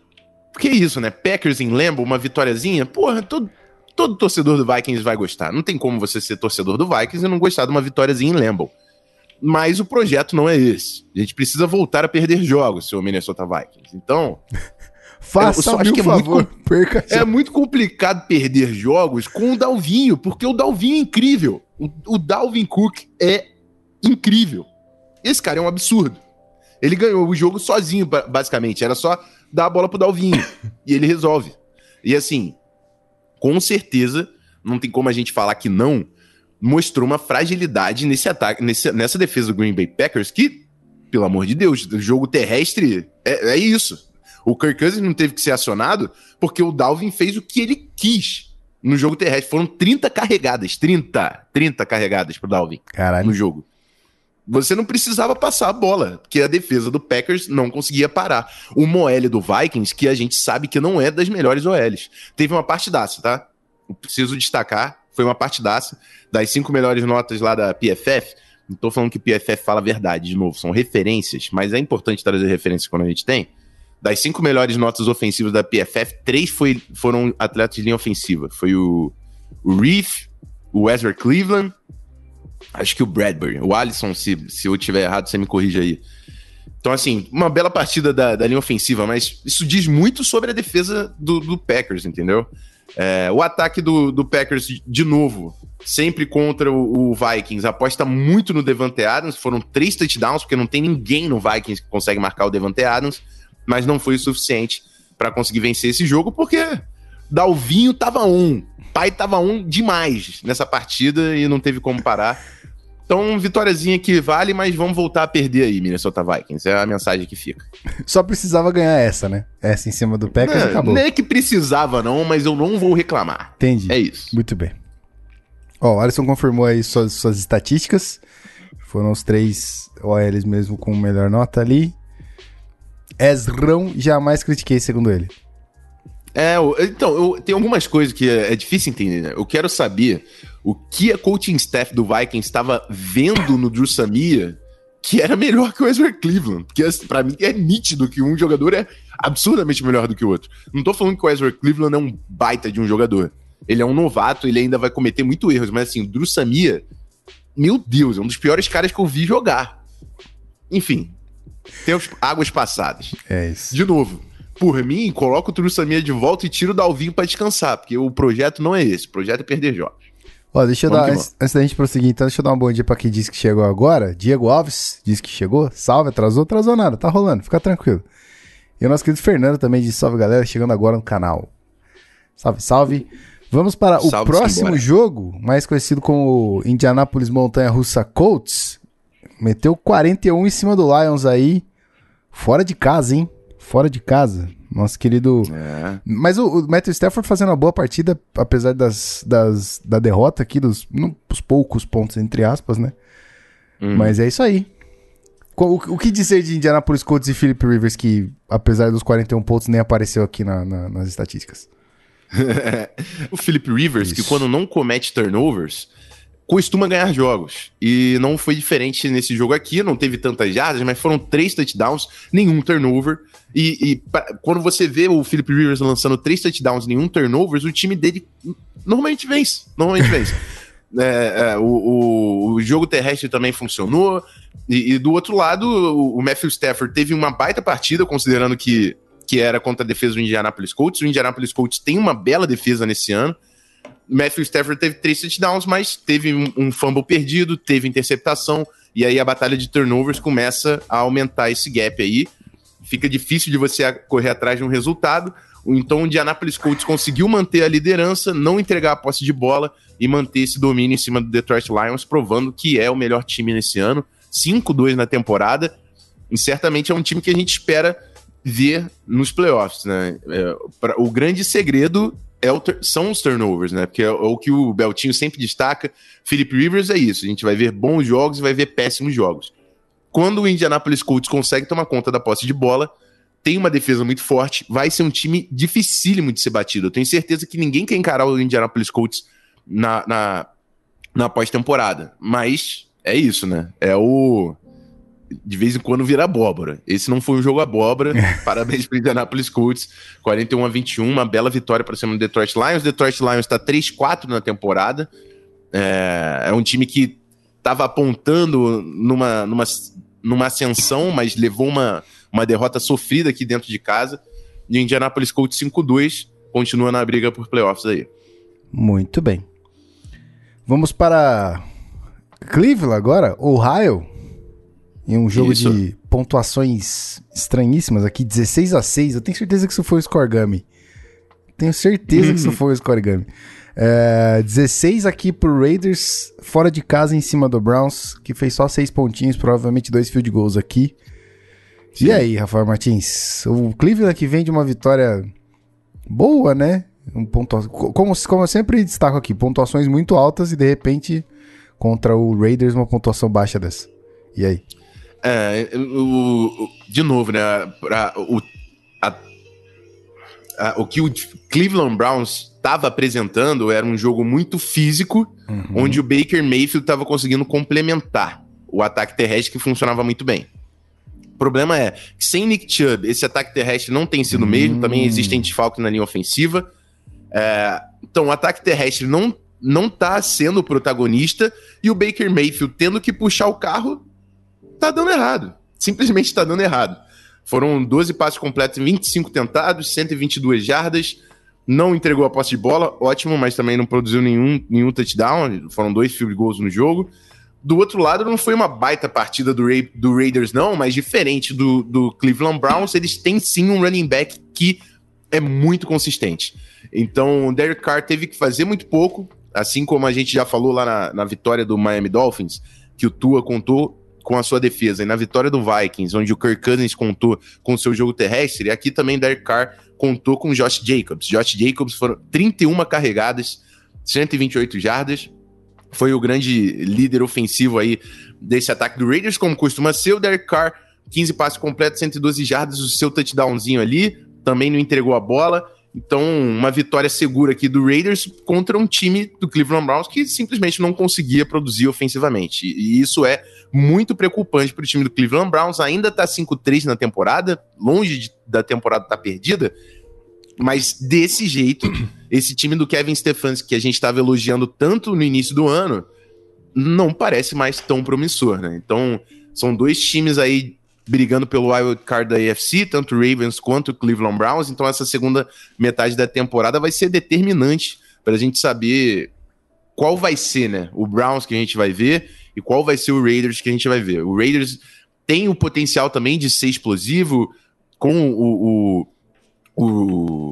Speaker 2: Porque é isso, né? Packers em Lambo, uma vitóriazinha, porra, todo, todo torcedor do Vikings vai gostar. Não tem como você ser torcedor do Vikings e não gostar de uma vitóriazinha em Lambo. Mas o projeto não é esse. A gente precisa voltar a perder jogos, seu Minnesota Vikings. Então, *laughs*
Speaker 1: Faça acho que é favor,
Speaker 2: muito, perca É muito complicado perder jogos com o Dalvinho, porque o Dalvinho é incrível. O, o Dalvin Cook é incrível. Esse cara é um absurdo. Ele ganhou o jogo sozinho, basicamente. Era só dar a bola pro Dalvinho. *laughs* e ele resolve. E assim, com certeza, não tem como a gente falar que não, mostrou uma fragilidade nesse ataque, nesse, nessa defesa do Green Bay Packers, que, pelo amor de Deus, o jogo terrestre é, é isso. O Kirk Cousins não teve que ser acionado porque o Dalvin fez o que ele quis no jogo terrestre. Foram 30 carregadas, 30, 30 carregadas pro Dalvin
Speaker 1: Caralho.
Speaker 2: no jogo. Você não precisava passar a bola, porque a defesa do Packers não conseguia parar. O Moel do Vikings, que a gente sabe que não é das melhores OLs. Teve uma partidaça, tá? preciso destacar, foi uma partidaça. Das cinco melhores notas lá da PFF, não tô falando que o PFF fala a verdade, de novo, são referências, mas é importante trazer referências quando a gente tem. Das cinco melhores notas ofensivas da PFF, três foi, foram atletas de linha ofensiva. Foi o, o Reef, o Wesley Cleveland, acho que o Bradbury. O Alisson, se, se eu tiver errado, você me corrige aí. Então, assim, uma bela partida da, da linha ofensiva, mas isso diz muito sobre a defesa do, do Packers, entendeu? É, o ataque do, do Packers, de novo, sempre contra o, o, Vikings, aposta muito no Devante Adams. Foram três touchdowns, porque não tem ninguém no Vikings que consegue marcar o Devante Adams mas não foi o suficiente para conseguir vencer esse jogo, porque Dalvinho tava um, pai tava um demais nessa partida e não teve como parar. Então, vitóriazinha que vale, mas vamos voltar a perder aí, Minnesota Vikings. É a mensagem que fica.
Speaker 1: Só precisava ganhar essa, né? Essa em cima do Packers
Speaker 2: não,
Speaker 1: acabou.
Speaker 2: Nem é que precisava, não, mas eu não vou reclamar.
Speaker 1: Entendi.
Speaker 2: É isso.
Speaker 1: Muito bem. Ó, o Alisson confirmou aí suas, suas estatísticas. Foram os três OLs mesmo com melhor nota ali. Ezrão, jamais critiquei, segundo ele.
Speaker 2: É, então, eu, tem algumas coisas que é, é, difícil entender, né? Eu quero saber o que a coaching staff do Vikings estava vendo no Drew Samia que era melhor que o Ezra Cleveland. Porque, assim, pra mim, é nítido que um jogador é absurdamente melhor do que o outro. Não tô falando que o Ezra Cleveland é um baita de um jogador. Ele é um novato, ele ainda vai cometer muito erros, mas assim, o Drew Samia, meu Deus, é um dos piores caras que eu vi jogar. Enfim, temos águas passadas.
Speaker 1: É isso.
Speaker 2: De novo, por mim, coloca o Trussamia de volta e tira o Dalvinho para descansar, porque o projeto não é esse. O projeto é perder jogos.
Speaker 1: Ó, deixa eu dar, antes, antes, da gente prosseguir, então, deixa eu dar um bom dia pra quem disse que chegou agora. Diego Alves disse que chegou. Salve, atrasou, atrasou nada, tá rolando, fica tranquilo. E o nosso querido Fernando também disse salve, galera, chegando agora no canal. Salve, salve. Vamos para o próximo jogo, mais conhecido como Indianapolis Montanha Russa Colts. Meteu 41 em cima do Lions aí. Fora de casa, hein? Fora de casa. Nosso querido. É. Mas o, o Matthew Stafford fazendo uma boa partida, apesar das, das, da derrota aqui, dos, dos poucos pontos, entre aspas, né? Hum. Mas é isso aí. O, o, que dizer de Indianapolis Colts e Philip Rivers, que apesar dos 41 pontos, nem apareceu aqui na, na, nas estatísticas? *laughs*
Speaker 2: o Philip Rivers, isso. que quando não comete turnovers, costuma ganhar jogos. E não foi diferente nesse jogo aqui, não teve tantas jardas, mas foram três touchdowns, nenhum turnover. E, e pra, quando você vê o Philip Rivers lançando três touchdowns, nenhum turnovers, o time dele normalmente vence. Normalmente vence. *laughs* É, é, o, o, o, jogo terrestre também funcionou. E, e, do outro lado, o, o Matthew Stafford teve uma baita partida, considerando que, que era contra a defesa do Indianapolis Colts. O Indianapolis Colts tem uma bela defesa nesse ano. Matthew Stafford teve três touchdowns, mas teve um, um fumble perdido, teve interceptação, e aí a batalha de turnovers começa a aumentar esse gap aí. Fica difícil de você correr atrás de um resultado. Então o Indianapolis Colts conseguiu manter a liderança, não entregar a posse de bola e manter esse domínio em cima do Detroit Lions, provando que é o melhor time nesse ano. 5-2 na temporada. E certamente é um time que a gente espera ver nos playoffs, né? É, o grande segredo é o, são os turnovers, né? Porque é, é, o que o Beltinho sempre destaca. Philip Rivers é isso. A gente vai ver bons jogos e vai ver péssimos jogos. Quando o Indianapolis Colts consegue tomar conta da posse de bola, tem uma defesa muito forte, vai ser um time dificílimo de ser batido. Eu tenho certeza que ninguém quer encarar o Indianapolis Colts na, na, na pós-temporada. Mas é isso, né? É o de vez em quando vira abóbora. Esse não foi um jogo abóbora. *laughs* Parabéns para o Indianapolis Colts. 41 a 21, uma bela vitória para cima do Detroit Lions. Detroit Lions está 3-4 na temporada. É, é, um time que estava apontando numa, numa, numa ascensão, mas levou uma, uma derrota sofrida aqui dentro de casa. E o Indianapolis Colts 5-2 continua na briga por playoffs aí.
Speaker 1: Muito bem. Vamos para Cleveland agora, Ohio. Em um jogo isso. de pontuações estranhíssimas aqui, 16 a 6 Eu tenho certeza que isso foi o Scorigami. Tenho certeza que isso foi o Scorigami. É, 16 aqui pro Raiders, fora de casa em cima do Browns, que fez só 6 pontinhos, provavelmente dois field goals aqui. Sim. E aí, Rafael Martins? O Cleveland que vem de uma vitória boa, né? Um pontua... como, como eu sempre destaco aqui, pontuações muito altas e de repente contra o Raiders uma pontuação baixa dessa. E aí?
Speaker 2: É, o, de novo, né? Pra, o, a, a, o que o Cleveland Browns estava apresentando era um jogo muito físico, uhum. onde o Baker Mayfield estava conseguindo complementar o ataque terrestre que funcionava muito bem. O problema é que sem Nick Chubb, esse ataque terrestre não tem sido o mesmo, hum. também existem desfalques na linha ofensiva. É, então, o ataque terrestre não, não tá sendo o protagonista e o Baker Mayfield tendo que puxar o carro tá dando errado. Simplesmente tá dando errado. Foram 12 passes completos, 25 tentados, 122 jardas. Não entregou a posse de bola, ótimo, mas também não produziu nenhum, nenhum touchdown. Foram dois field goals no jogo. Do outro lado, não foi uma baita partida do, Ra do Raiders, não, mas diferente do, do Cleveland Browns, eles têm sim um running back que é muito consistente. Então, o Derek Carr teve que fazer muito pouco, assim como a gente já falou lá na, na vitória do Miami Dolphins, que o Tua contou com a sua defesa. E na vitória do Vikings, onde o Kirk Cousins contou com o seu jogo terrestre, aqui também Derek Carr contou com Josh Jacobs. Josh Jacobs foram 31 carregadas, 128 jardas. Foi o grande líder ofensivo aí desse ataque do Raiders, como costuma ser. O Derek Carr, 15 passes completos, 112 jardas, o seu touchdownzinho ali, também não entregou a bola. Então, uma vitória segura aqui do Raiders contra um time do Cleveland Browns que simplesmente não conseguia produzir ofensivamente. E isso é muito preocupante para o time do Cleveland Browns. Ainda está 5-3 na temporada, longe de, da temporada estar tá perdida, mas desse jeito, *clears throat* esse time do Kevin Stefanski que a gente estava elogiando tanto no início do ano, não parece mais tão promissor, né? Então, são dois times aí brigando pelo wild card da AFC, tanto o Ravens quanto o Cleveland Browns. Então essa segunda metade da temporada vai ser determinante para a gente saber qual vai ser, né, o Browns que a gente vai ver e qual vai ser o Raiders que a gente vai ver. O Raiders tem o potencial também de ser explosivo com o, o,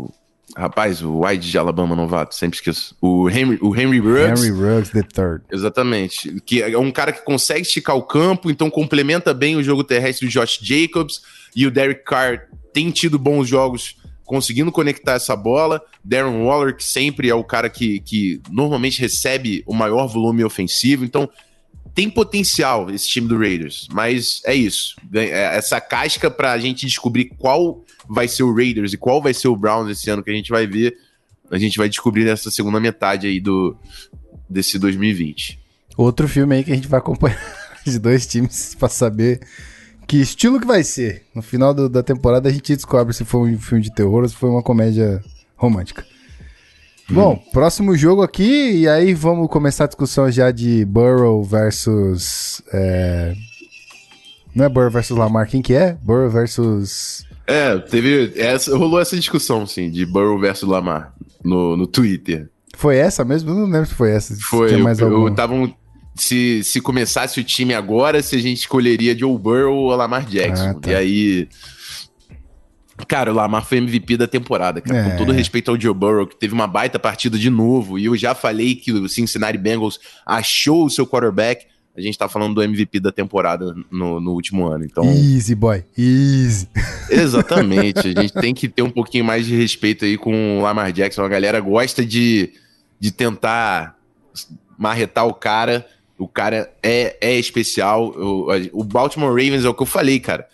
Speaker 2: o Rapaz, o White de Alabama novato, sempre esqueço. O Henry, o Henry Ruggs.
Speaker 1: Henry Ruggs the third.
Speaker 2: Exatamente. Que é um cara que consegue esticar o campo, então complementa bem o jogo terrestre do Josh Jacobs. E o Derek Carr tem tido bons jogos conseguindo conectar essa bola. Darren Waller, que sempre é o cara que, que normalmente recebe o maior volume ofensivo. Então, tem potencial esse time do Raiders, mas é isso. É, essa casca para a gente descobrir qual vai ser o Raiders e qual vai ser o Browns esse ano que a gente vai ver, a gente vai descobrir nessa segunda metade aí do desse 2020.
Speaker 1: Outro filme aí que a gente vai acompanhar *laughs* de dois times para saber que estilo que vai ser. No final do, da temporada a gente descobre se foi um filme de terror ou se foi uma comédia romântica. Bom, próximo jogo aqui, e aí vamos começar a discussão já de Burrow versus. É... Não é Burrow versus Lamar, quem que é? Burrow versus.
Speaker 2: É, teve. Essa, rolou essa discussão, sim, de Burrow versus Lamar no, no Twitter.
Speaker 1: Foi essa mesmo? Não lembro se foi essa.
Speaker 2: Foi, Tinha mais eu, eu tava um, se, se começasse o time agora, se a gente escolheria Joe Burrow ou Lamar Jackson. Ah, tá. E aí Cara, o Lamar foi MVP da temporada, cara. É. Com todo respeito ao Joe Burrow, que teve uma baita partida de novo. E eu já falei que o Cincinnati Bengals achou o seu quarterback. A gente tá falando do MVP da temporada no, no último ano. Então...
Speaker 1: Easy, boy. Easy. *laughs*
Speaker 2: Exatamente. a gente tem que ter um pouquinho mais de respeito aí com o Lamar Jackson. A galera gosta de, de tentar marretar o cara. O cara é, é especial. O, o Baltimore Ravens é o que eu falei, cara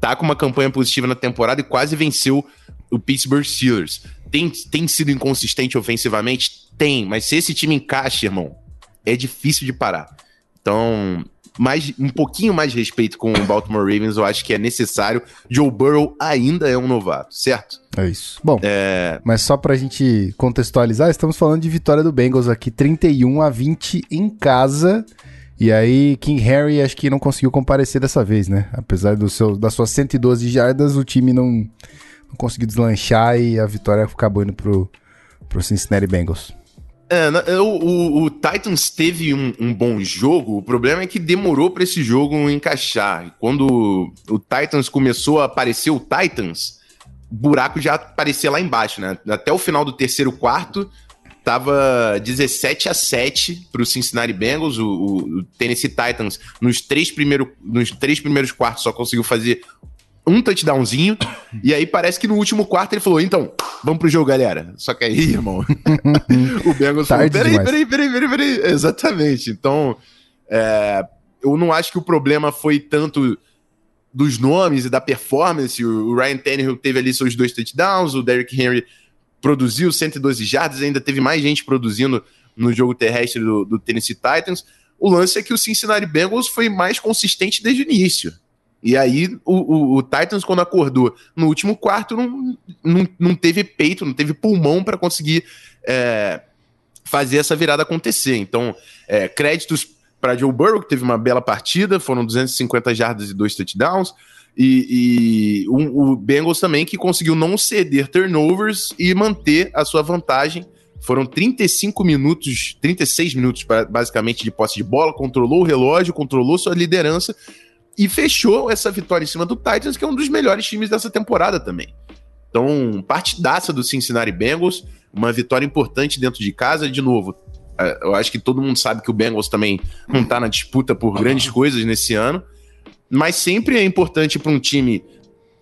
Speaker 2: tá com uma campanha positiva na temporada e quase venceu o Pittsburgh Steelers. Tem, tem sido inconsistente ofensivamente? Tem, mas se esse time encaixa, irmão, é difícil de parar. Então, mais, um pouquinho mais de respeito com o Baltimore Ravens, eu acho que é necessário. Joe Burrow ainda é um novato, certo?
Speaker 1: É isso. Bom, é... mas só pra gente contextualizar, estamos falando de vitória do Bengals aqui, 31 a 20 em casa. E aí, King Harry acho que não conseguiu comparecer dessa vez, né? Apesar do seu, das suas 112 jardas, o time não, não conseguiu deslanchar e a vitória acabou indo pro, pro Cincinnati Bengals.
Speaker 2: É, o, o, o, Titans teve um, um, bom jogo, o problema é que demorou para esse jogo encaixar. Quando o Titans começou a aparecer o Titans, buraco já aparecia lá embaixo, né? Até o final do terceiro quarto, Tava 17 a 7 para o Cincinnati Bengals. O, o, Tennessee Titans, nos três, primeiro, nos três primeiros quartos, só conseguiu fazer um touchdownzinho. *coughs* e aí parece que no último quarto ele falou: então, vamos pro jogo, galera. Só que aí, *laughs* irmão, o Bengals falou: peraí, peraí, peraí, peraí, peraí. Exatamente. Então, é, eu não acho que o problema foi tanto dos nomes e da performance. O Ryan Tannehill teve ali seus dois touchdowns, o Derrick Henry produziu 112 jardas, ainda teve mais gente produzindo no jogo terrestre do, do Tennessee Titans. O lance é que o Cincinnati Bengals foi mais consistente desde o início. E aí o, o, o, Titans, quando acordou no último quarto, não, não, não teve peito, não teve pulmão para conseguir é, fazer essa virada acontecer. Então, é, créditos para Joe Burrow, que teve uma bela partida, foram 250 jardas e dois touchdowns. E, e o, o Bengals também que conseguiu não ceder turnovers e manter a sua vantagem. Foram 35 minutos, 36 minutos basicamente de posse de bola, controlou o relógio, controlou sua liderança e fechou essa vitória em cima do Titans, que é um dos melhores times dessa temporada também. Então, partidaça do Cincinnati Bengals, uma vitória importante dentro de casa. De novo, é, eu acho que todo mundo sabe que o Bengals também não está na disputa por grandes coisas nesse ano mas sempre é importante para um time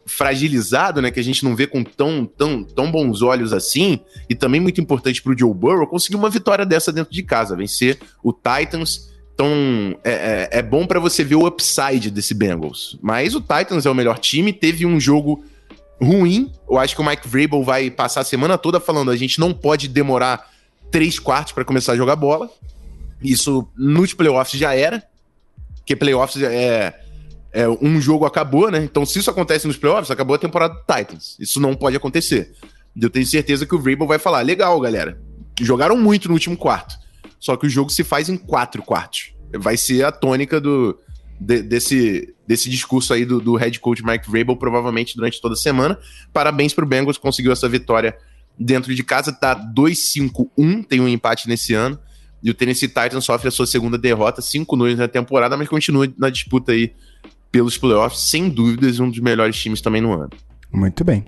Speaker 2: fragilizado, né, que a gente não vê com tão, tão, tão bons olhos assim, e também muito importante para o Joe Burrow conseguir uma vitória dessa dentro de casa, vencer o Titans. Então é, é, é bom para você ver o upside desse Bengals. Mas o Titans é o melhor time, teve um jogo ruim. Eu acho que o Mike Vrabel vai passar a semana toda falando: a gente não pode demorar três quartos para começar a jogar bola. Isso nos playoffs já era, porque playoffs é é, um jogo acabou, né? Então, se isso acontece nos playoffs, acabou a temporada do Titans. Isso não pode acontecer. Eu tenho certeza que o Vrabel vai falar: legal, galera. Jogaram muito no último quarto. Só que o jogo se faz em quatro quartos. Vai ser a tônica do, de, desse, desse discurso aí do, do head coach Mike Vrabel, provavelmente durante toda a semana. Parabéns pro Bengals, conseguiu essa vitória dentro de casa. Tá 2-5-1, tem um empate nesse ano. E o Tennessee Titans sofre a sua segunda derrota, 5-2 na temporada, mas continua na disputa aí pelos playoffs, sem dúvidas, um dos melhores times também no ano.
Speaker 1: Muito bem.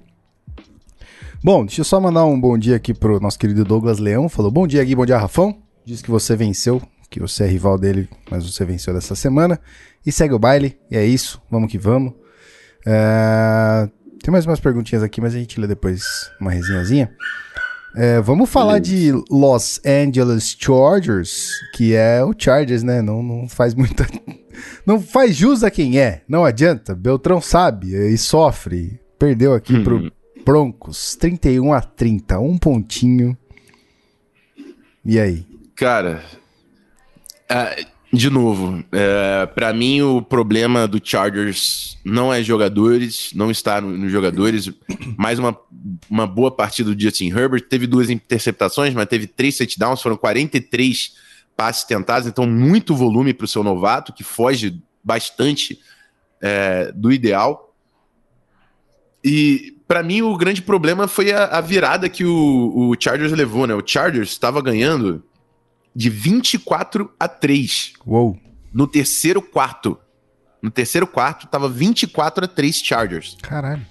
Speaker 1: Bom, deixa eu só mandar um bom dia aqui pro nosso querido Douglas Leão. Falou: Bom dia, Gui, bom dia, Rafão. Diz que você venceu, que você é rival dele, mas você venceu dessa semana. E segue o baile, e é isso, vamos que vamos. É... Tem mais umas perguntinhas aqui, mas a gente lê depois uma resenhazinha. É, vamos falar de Los Angeles Chargers, que é o Chargers, né? Não, não faz muita. Não faz jus a quem é. Não adianta. Beltrão sabe e sofre. Perdeu aqui uhum. pro Broncos. 31 a 30. Um pontinho. E aí?
Speaker 2: Cara. Uh, de novo, é, para mim o problema do Chargers não é jogadores, não está nos no jogadores. Mais uma, uma boa partida do Justin Herbert. Teve duas interceptações, mas teve três touchdowns, foram 43 passes tentados, então muito volume para o seu novato, que foge bastante é, do ideal. E para mim o grande problema foi a, a virada que o, o Chargers levou, né? O Chargers estava ganhando de 24 a 3.
Speaker 1: Uou.
Speaker 2: No terceiro quarto. No terceiro quarto, tava 24 a 3 Chargers.
Speaker 1: Caralho.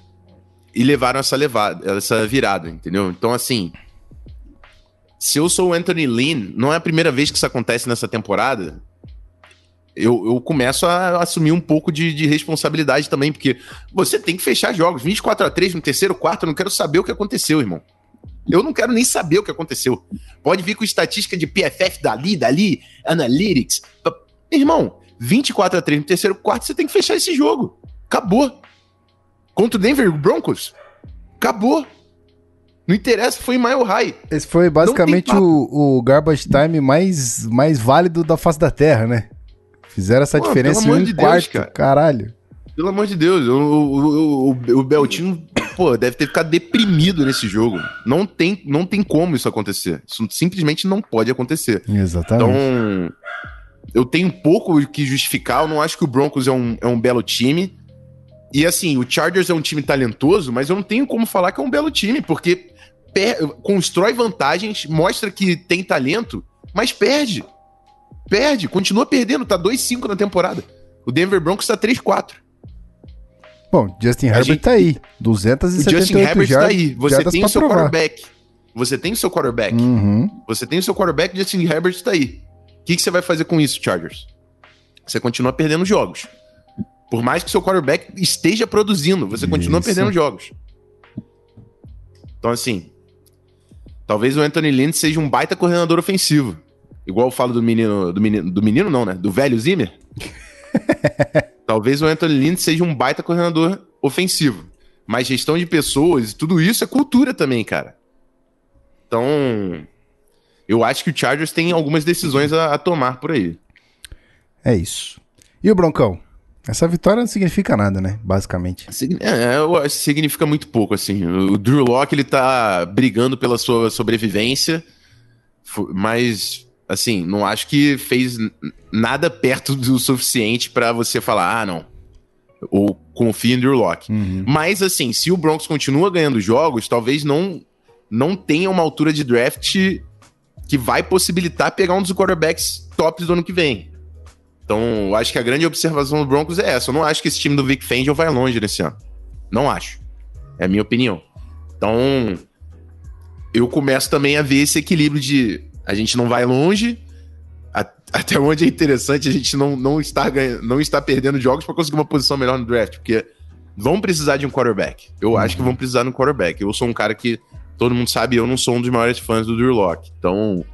Speaker 2: E levaram essa levada, essa virada, entendeu? Então, assim. Se eu sou o Anthony Lynn, não é a primeira vez que isso acontece nessa temporada. Eu, eu começo a assumir um pouco de, de, responsabilidade também, porque você tem que fechar jogos. 24 a 3 no terceiro quarto, eu não quero saber o que aconteceu, irmão. Eu não quero nem saber o que aconteceu. Pode vir com estatística de PFF dali, dali, Analytics. Irmão, 24 a 3 no terceiro quarto, você tem que fechar esse jogo. Acabou. Contra o Denver Broncos? Acabou. Não interessa, foi em Mile High.
Speaker 1: Esse foi basicamente o, o garbage time mais, mais válido da face da Terra, né? Fizeram essa Pô, diferença em um de quarto, Deus, cara. caralho.
Speaker 2: Pelo amor de Deus, o, o, o, o Beltinho pô, deve ter ficado deprimido nesse jogo. Não tem, não tem como isso acontecer. Isso simplesmente não pode acontecer.
Speaker 1: Exatamente.
Speaker 2: Então, eu tenho pouco que justificar. Eu não acho que o Broncos é um, é um belo time. E assim, o Chargers é um time talentoso, mas eu não tenho como falar que é um belo time, porque constrói vantagens, mostra que tem talento, mas perde. Perde, continua perdendo, tá 2-5 na temporada. O Denver Broncos tá 3-4.
Speaker 1: Bom, Justin Herbert gente... tá aí. 278
Speaker 2: O Justin Herbert tá aí. Você tem o seu provar. quarterback. Você tem o seu quarterback.
Speaker 1: Uhum.
Speaker 2: Você tem o seu quarterback, Justin Herbert tá aí. O que, que você vai fazer com isso, Chargers? Você continua perdendo jogos. Por mais que seu quarterback esteja produzindo, você continua isso. perdendo jogos. Então, assim, talvez o Anthony Lynn seja um baita coordenador ofensivo. Igual eu falo do menino, do menino, do menino não, né? Do velho Zimmer. *laughs* Talvez o Anthony Lynn seja um baita coordenador ofensivo. Mas gestão de pessoas, tudo isso é cultura também, cara. Então, eu acho que o Chargers tem algumas decisões a, a tomar por aí.
Speaker 1: É isso. E o Broncão? Essa vitória não significa nada, né? Basicamente.
Speaker 2: É, eu acho que significa muito pouco, assim. O Drew Locke, ele tá brigando pela sua sobrevivência, mas assim, não acho que fez nada perto do suficiente para você falar, ah, não. Ou confia em Drew Locke. Uhum. Mas, assim, se o Broncos continua ganhando jogos, talvez não, não tenha uma altura de draft que vai possibilitar pegar um dos quarterbacks tops do ano que vem. Então, acho que a grande observação do Broncos é essa. Eu não acho que esse time do Vic Fangio vai longe nesse ano. Não acho. É a minha opinião. Então, eu começo também a ver esse equilíbrio de a gente não vai longe. *laughs* Até onde é interessante a gente não, não, estar, ganha, não estar perdendo jogos para conseguir uma posição melhor no draft, porque vão precisar de um quarterback. Eu acho que vão precisar de um quarterback. Eu sou um cara que todo mundo sabe, eu não sou um dos maiores fãs do Drew Locke. Então,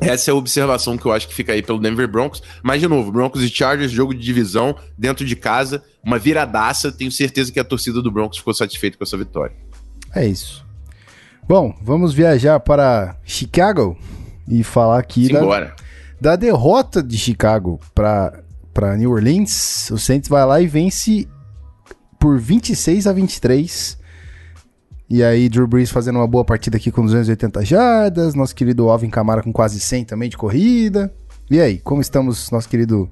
Speaker 2: essa é a observação que eu acho que fica aí pelo Denver Broncos. Mas, de novo, Broncos e Chargers, jogo de divisão, dentro de casa, uma viradaça. Tenho certeza que a torcida do Broncos ficou satisfeita com essa vitória.
Speaker 1: É isso. Bom, vamos viajar para Chicago e falar aqui da, da, derrota de Chicago para New Orleans. O Saints vai lá e vence por 26 a 23. E aí, Drew Brees fazendo uma boa partida aqui com 280 jardas. Nosso querido Alvin Kamara com quase 100 também de corrida. E aí, como estamos, nosso querido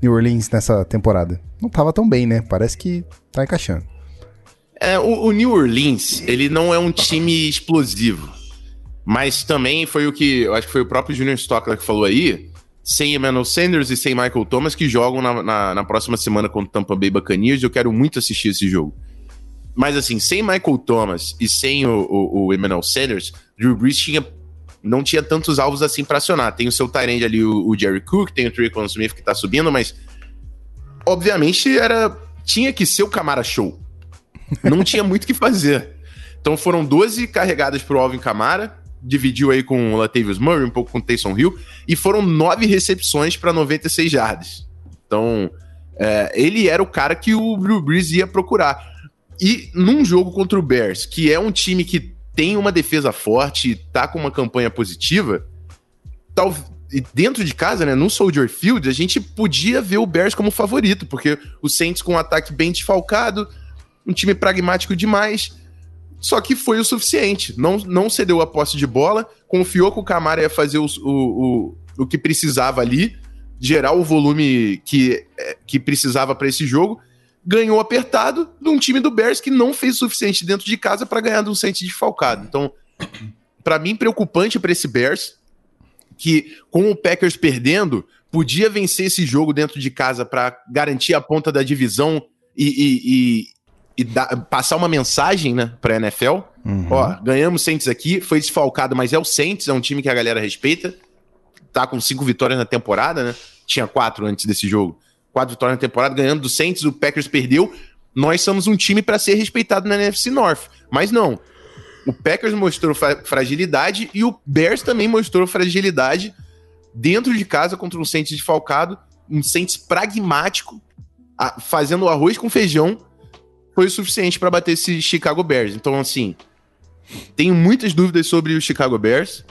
Speaker 1: New Orleans nessa temporada? Não tava tão bem, né? Parece que tá encaixando.
Speaker 2: É, o, o, New Orleans, ele não é um time explosivo. Mas também foi o que. Eu acho que foi o próprio Junior Stockler que falou aí. Sem Emmanuel Sanders e sem Michael Thomas, que jogam na, na, na próxima semana contra o Tampa Bay Buccaneers. Eu quero muito assistir esse jogo. Mas assim, sem Michael Thomas e sem o, o, o Emmanuel Sanders, Drew Brees tinha, não tinha tantos alvos assim para acionar. Tem o seu Tyrande ali, o, o, Jerry Cook, tem o Tricon Smith que tá subindo, mas obviamente era tinha que ser o Camara Show. Não tinha muito o que fazer. Então foram 12 carregadas pro Alvin Camara, dividiu aí com o Latavius Murray, um pouco com o Taysom Hill, e foram nove recepções para 96 jardas. Então, é, ele era o cara que o Drew Brees ia procurar. E num jogo contra o Bears, que é um time que tem uma defesa forte, tá com uma campanha positiva, tal, dentro de casa, né, no Soldier Field, a gente podia ver o Bears como favorito, porque o Saints com um ataque bem desfalcado, um time pragmático demais, só que foi o suficiente. Não, não cedeu a posse de bola, confiou que o Camara ia fazer o, o, o, o que precisava ali, gerar o volume que, é, que precisava para esse jogo. Ganhou apertado de um time do Bears que não fez o suficiente dentro de casa para ganhar de um Saints desfalcado. Então, para mim, preocupante para esse Bears, que com o Packers perdendo, podia vencer esse jogo dentro de casa para garantir a ponta da divisão e, e, e e passar uma mensagem, né, pra NFL. Uhum. Ó, ganhamos Saints aqui, foi desfalcado, mas é o Saints, é um time que a galera respeita. Tá com cinco vitórias na temporada, né? Tinha quatro antes desse jogo. Quatro vitórias na temporada, ganhando do Saints, o Packers perdeu. Nós somos um time para ser respeitado na NFC North. Mas não. O Packers mostrou fragilidade e o Bears também mostrou fragilidade dentro de casa contra um Saints desfalcado, um Saints pragmático, fazendo arroz com feijão foi o suficiente para bater esse Chicago Bears. Então, assim, tenho muitas dúvidas sobre o Chicago Bears,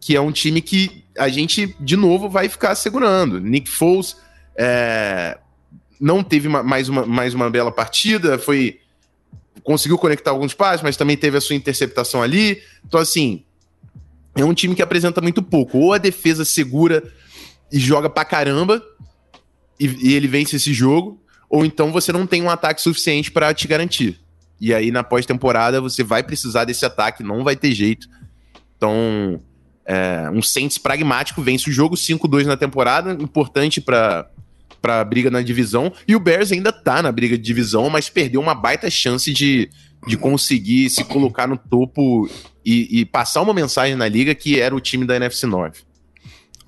Speaker 2: que é um time que a gente, de novo, vai ficar segurando. Nick Foles é, não teve mais, uma, mais uma bela partida, foi conseguiu conectar alguns passes, mas também teve a sua interceptação ali. Então, assim, é um time que apresenta muito pouco. Ou a defesa segura e joga pra caramba, e, e ele vence esse jogo, ou então você não tem um ataque suficiente para te garantir. E aí na pós-temporada você vai precisar desse ataque, não vai ter jeito. Então, é, um Saints pragmático vence o jogo 5-2 na temporada, importante para para briga na divisão. E o Bears ainda tá na briga de divisão, mas perdeu uma baita chance de, de conseguir se colocar no topo e, e passar uma mensagem na liga que era o time da NFC North.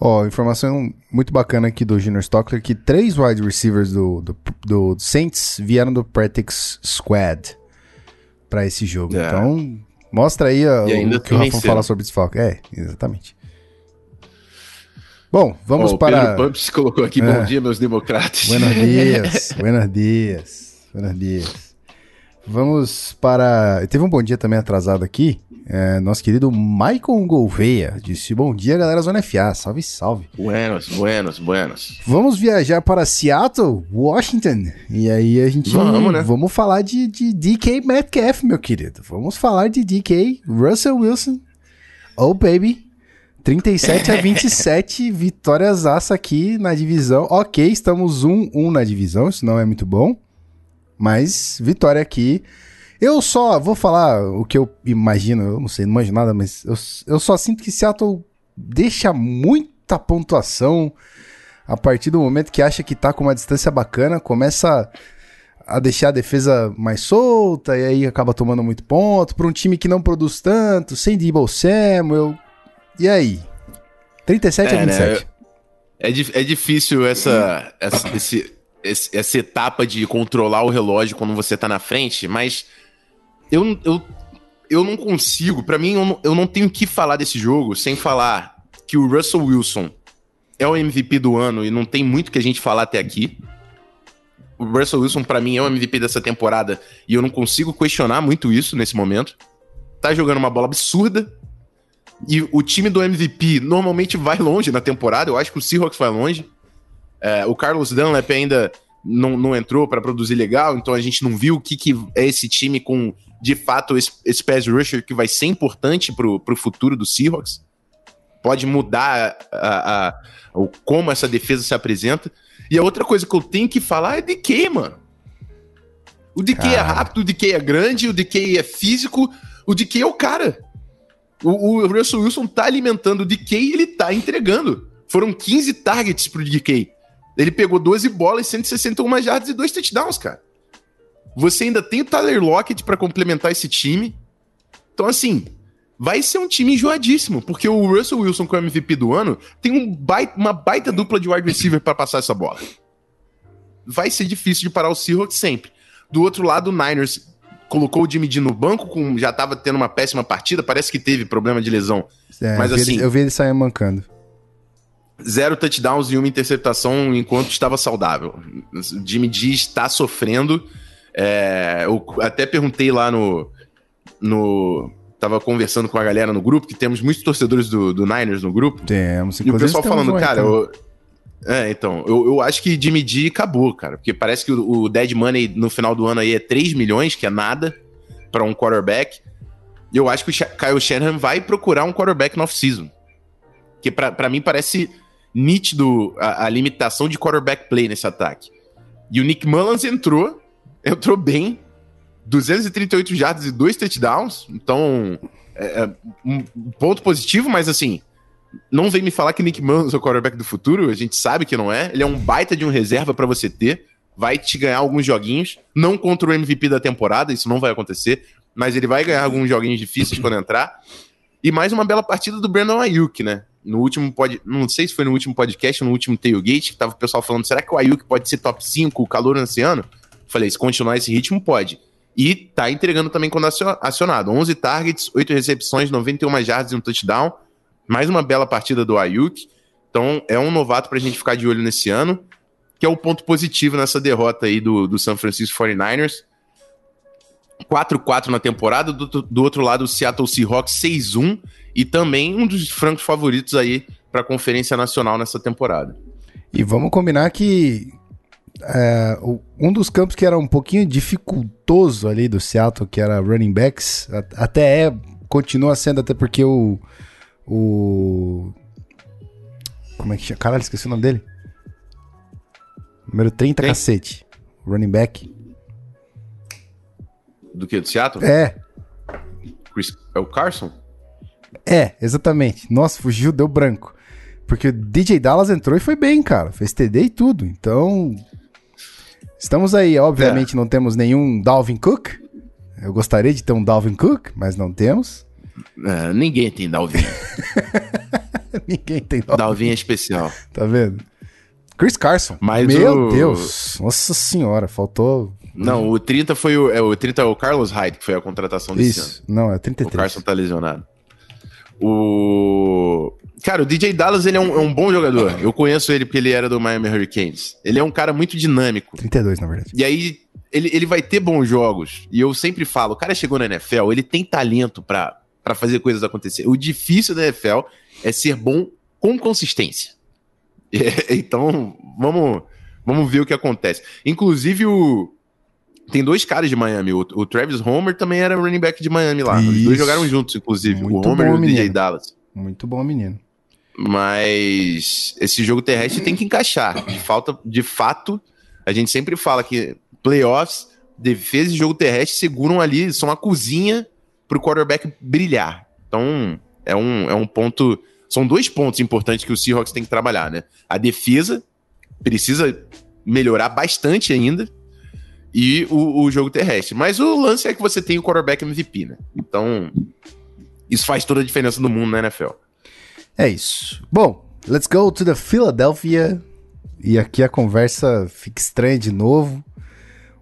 Speaker 1: Ó, oh, informação muito bacana aqui do Junior Stockler, que três wide receivers do, do, do Saints vieram do Practice Squad para esse jogo. É. Então, mostra aí o, o que o Rafa fala sobre desfalque. É, exatamente. Bom, vamos oh, para...
Speaker 2: Pedro Pumps colocou aqui, é. bom dia, meus democratas.
Speaker 1: Buenos *laughs* dias, buenos dias, buenos dias. Vamos para... Teve um bom dia também atrasado aqui, é, nosso querido Michael Gouveia disse: Bom dia, galera Zona FA. Salve, salve.
Speaker 2: Buenos, buenos, buenos.
Speaker 1: Vamos viajar para Seattle, Washington. E aí a gente. Vamos, né? Vamos falar de, de DK Metcalf, meu querido. Vamos falar de DK Russell Wilson. Oh, baby. 37 a 27, *laughs* vitórias aça aqui na divisão. Ok, estamos 1-1 na divisão, isso não é muito bom. Mas vitória aqui. Eu só vou falar o que eu imagino, eu não sei, não imagino nada, mas eu, eu só sinto que Seattle deixa muita pontuação a partir do momento que acha que tá com uma distância bacana, começa a deixar a defesa mais solta e aí acaba tomando muito ponto para um time que não produz tanto, sem Debo Samuel. E aí? 37 é, a 27. Né?
Speaker 2: É, é difícil essa, essa, esse, essa etapa de controlar o relógio quando você tá na frente, mas eu, eu, eu não consigo, para mim, eu não, eu não tenho que falar desse jogo sem falar que o Russell Wilson é o MVP do ano e não tem muito que a gente falar até aqui. O Russell Wilson, para mim, é o MVP dessa temporada e eu não consigo questionar muito isso nesse momento. Tá jogando uma bola absurda. E o time do MVP normalmente vai longe na temporada. Eu acho que o Seahawks vai longe. É, o Carlos Dunlap ainda não, não entrou para produzir legal, então a gente não viu o que, que é esse time com de fato esse, esse pass rusher que vai ser importante pro, pro futuro do Seahawks. Pode mudar a, a, o, como essa defesa se apresenta. E a outra coisa que eu tenho que falar é de que, mano. O DK é rápido, o DK é grande, o DK é físico, o DK é o cara. O, o Russell Wilson tá alimentando o DK e ele tá entregando. Foram 15 targets pro DK. Ele pegou 12 bolas, 161 jardas e dois touchdowns, cara. Você ainda tem o Tyler Lockett para complementar esse time. Então, assim, vai ser um time enjoadíssimo, porque o Russell Wilson, com o MVP do ano, tem um baita, uma baita dupla de wide receiver para passar essa bola. Vai ser difícil de parar o Seahawks sempre. Do outro lado, o Niners colocou o Jimmy D no banco, com, já estava tendo uma péssima partida, parece que teve problema de lesão.
Speaker 1: É, mas eu assim. Ele, eu vi ele sair mancando.
Speaker 2: Zero touchdowns e uma interceptação enquanto estava saudável. O Jimmy D está sofrendo. É, eu até perguntei lá no. no tava conversando com a galera no grupo, que temos muitos torcedores do, do Niners no grupo.
Speaker 1: Temos,
Speaker 2: E o pessoal falando, cara, eu, é, então, eu, eu acho que Jimmy D acabou, cara, porque parece que o, o Dead Money no final do ano aí é 3 milhões, que é nada para um quarterback. E eu acho que o Kyle Shanahan vai procurar um quarterback no off-season. Que para mim parece nítido a, a, limitação de quarterback play nesse ataque. E o Nick Mullins entrou, entrou bem, 238 jardas e dois touchdowns, então é, é, um ponto positivo, mas assim, não vem me falar que Nick Mullins é o quarterback do futuro, a gente sabe que não é, ele é um baita de um reserva para você ter, vai te ganhar alguns joguinhos, não contra o MVP da temporada, isso não vai acontecer, mas ele vai ganhar alguns joguinhos difíceis quando entrar, e mais uma bela partida do Brandon Ayuk, né? no último pod, não sei se foi no último podcast, no úlimo tailgate, que tava o pessoal falando, será que o Ayuk pode ser top 5, o calor nesse ano? Falei, se continuar esse ritmo, pode. E tá entregando também quando acionado. 11 targets, 8 recepções, 91 jardas e um touchdown. Mais uma bela partida do Ayuk. Então é um novato pra gente ficar de olho nesse ano, que é o ponto positivo nessa derrota aí do, do San Francisco 49ers. 4-4 na temporada, do, do outro lado o Seattle Seahawks 6-1 e também um dos francos favoritos aí para a Conferência Nacional nessa temporada.
Speaker 1: E vamos combinar que é, um dos campos que era um pouquinho dificultoso ali do Seattle, que era running backs, até é, continua sendo, até porque o. O. Como é que chama? Caralho, esqueci o nome dele. Número 30, Quem? cacete. Running back.
Speaker 2: Do que? Do Seattle?
Speaker 1: É.
Speaker 2: Chris, é o Carson?
Speaker 1: É, exatamente. Nossa, fugiu, deu branco. Porque o DJ Dallas entrou e foi bem, cara. Fez TD e tudo. Então. Estamos aí. Obviamente é. não temos nenhum Dalvin Cook. Eu gostaria de ter um Dalvin Cook, mas não temos.
Speaker 2: É, ninguém tem Dalvin. *laughs*
Speaker 1: ninguém tem
Speaker 2: Dalvin. Dalvin é especial.
Speaker 1: Tá vendo? Chris Carson. Mas Meu o... Deus. Nossa senhora, faltou.
Speaker 2: Não, o 30 foi o. É, o 30 é o Carlos Hyde, que foi a contratação desse
Speaker 1: Isso. ano. Não, é 33.
Speaker 2: O Carson tá lesionado. O. Cara, o DJ Dallas ele é um, é um, bom jogador. Eu conheço ele porque ele era do Miami Hurricanes. Ele é um cara muito dinâmico.
Speaker 1: 32, na verdade.
Speaker 2: E aí, ele, ele vai ter bons jogos. E eu sempre falo: o cara chegou na NFL, ele tem talento para fazer coisas acontecer. O difícil da NFL é ser bom com consistência. *laughs* então, vamos, vamos ver o que acontece. Inclusive, o, tem dois caras de Miami. O, o, Travis Homer também era running back de Miami lá. Isso. Os dois jogaram juntos, inclusive. Muito o Homer bom, e o menino. DJ Dallas.
Speaker 1: Muito bom, menino.
Speaker 2: Mas esse jogo terrestre tem que encaixar. De, falta, de fato, a gente sempre fala que playoffs, defesa e jogo terrestre seguram ali, são a cozinha para o quarterback brilhar. Então, é um, é um ponto. São dois pontos importantes que o Seahawks tem que trabalhar, né? A defesa precisa melhorar bastante ainda e o, o, jogo terrestre. Mas o lance é que você tem o quarterback MVP, né? Então, isso faz toda a diferença no mundo na NFL.
Speaker 1: É isso. Bom, let's go to the Philadelphia. E aqui a conversa fica estranha de novo.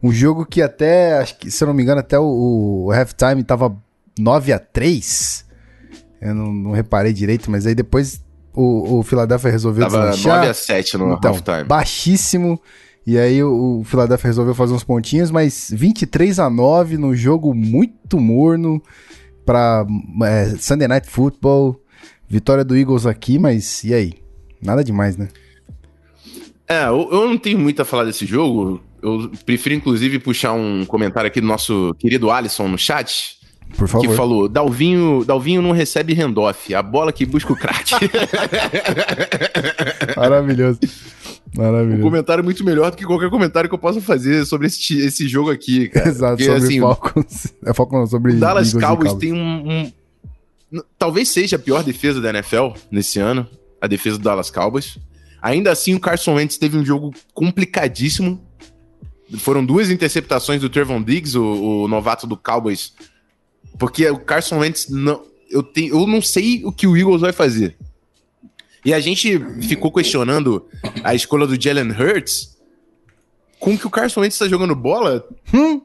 Speaker 1: Um jogo que até, acho que, se eu não me engano, até o, o halftime tava 9 a 3 Eu não, não reparei direito, mas aí depois o, o Philadelphia resolveu
Speaker 2: Tava deslanchar. 9 a 7 no então, halftime.
Speaker 1: Baixíssimo. E aí o, o Philadelphia resolveu fazer uns pontinhos, mas 23 a 9 no jogo muito morno para é, Sunday Night Football. Vitória do Eagles aqui, mas e aí? Nada demais, né?
Speaker 2: É, eu, eu não tenho muito a falar desse jogo. Eu prefiro, inclusive, puxar um comentário aqui do nosso querido Alisson no chat.
Speaker 1: Por favor.
Speaker 2: Que falou: Dalvinho, Dalvinho não recebe handoff, a bola que busca o craque. *laughs*
Speaker 1: Maravilhoso. Maravilhoso.
Speaker 2: Um comentário muito melhor do que qualquer comentário que eu possa fazer sobre esse, esse jogo aqui, cara. *laughs*
Speaker 1: Exato, Porque, sobre assim, Falcons. É Falcons sobre
Speaker 2: Dallas Eagles Cowboys tem um, um, Talvez seja a pior defesa da NFL nesse ano, a defesa do Dallas Cowboys. Ainda assim, o Carson Wentz teve um jogo complicadíssimo. foram duas interceptações do Trevon Diggs, o, o novato do Cowboys, porque o Carson Wentz não, eu, tenho, eu não sei o que o Eagles vai fazer. E a gente ficou questionando a escolha do Jalen Hurts com que o Carson Wentz está jogando bola. Hum.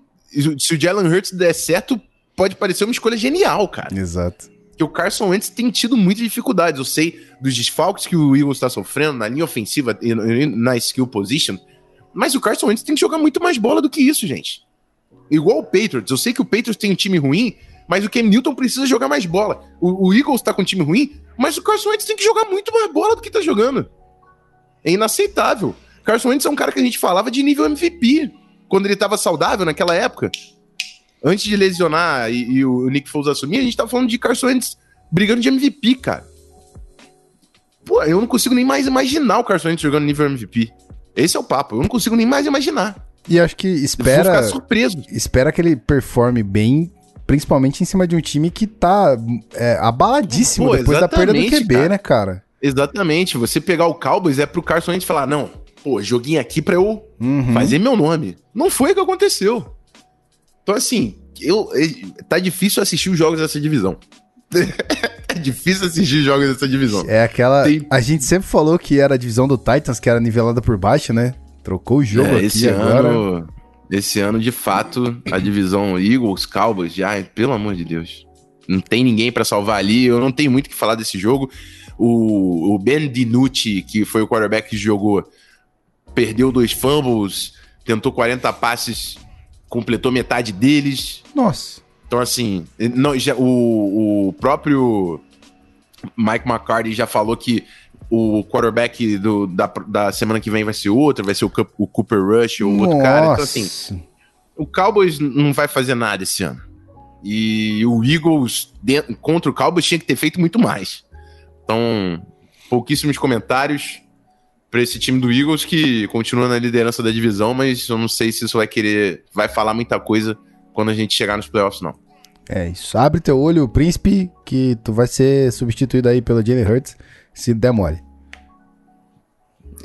Speaker 2: Se o Jalen Hurts der certo, pode parecer uma escolha genial, cara.
Speaker 1: Exato.
Speaker 2: Que o Carson Wentz tem tido muitas dificuldades. Eu sei dos desfalques que o Eagles está sofrendo na linha ofensiva e na skill position, mas o Carson Wentz tem que jogar muito mais bola do que isso, gente. Igual o Patriots. Eu sei que o Patriots tem um time ruim, mas o Cam Newton precisa jogar mais bola. O, o Eagles tá com um time ruim, mas o Carson Wentz tem que jogar muito mais bola do que tá jogando. É inaceitável. Carson Wentz é um cara que a gente falava de nível MVP quando ele tava saudável naquela época. Antes de lesionar e, e o Nick Foles assumir, a gente tava falando de Carson Wentz brigando de MVP, cara. Pô, eu não consigo nem mais imaginar o Carson Wentz jogando nível MVP. Esse é o papo. Eu não consigo nem mais imaginar.
Speaker 1: E acho que espera. Eu vou ficar surpreso. Espera que ele performe bem principalmente em cima de um time que tá é, abaladíssimo pô, depois da perda do QB, cara. né, cara?
Speaker 2: Exatamente. Você pegar o Cowboys é pro Carson Wentz falar, não, pô, joguinho aqui pra eu uhum. fazer meu nome. Não foi o que aconteceu. Então, assim, eu, tá difícil assistir os jogos dessa divisão. *laughs* é difícil assistir os jogos dessa divisão.
Speaker 1: É aquela. Tem... A gente sempre falou que era a divisão do Titans, que era nivelada por baixo, né? Trocou o jogo é, aqui
Speaker 2: esse agora. Ano, esse ano, de fato, a divisão Eagles, Cowboys, já, pelo amor de Deus. Não tem ninguém para salvar ali. Eu não tenho muito o que falar desse jogo. O, o Ben DiNucci, que foi o quarterback que jogou, perdeu dois fumbles, tentou 40 passes, completou metade deles.
Speaker 1: Nossa.
Speaker 2: Então, assim, não, já, o, o próprio Mike McCarthy já falou que o quarterback do, da, da semana que vem vai ser outro, vai ser o, o Cooper Rush ou Nossa. outro cara. Então, assim, o Cowboys não vai fazer nada esse ano. E o Eagles dentro, contra o Cowboys tinha que ter feito muito mais. Então, pouquíssimos comentários para esse time do Eagles que continua na liderança da divisão, mas eu não sei se isso vai querer, vai falar muita coisa quando a gente chegar nos playoffs, não.
Speaker 1: É isso. Abre teu olho, príncipe, que tu vai ser substituído aí pelo Jalen Hurts se der mole.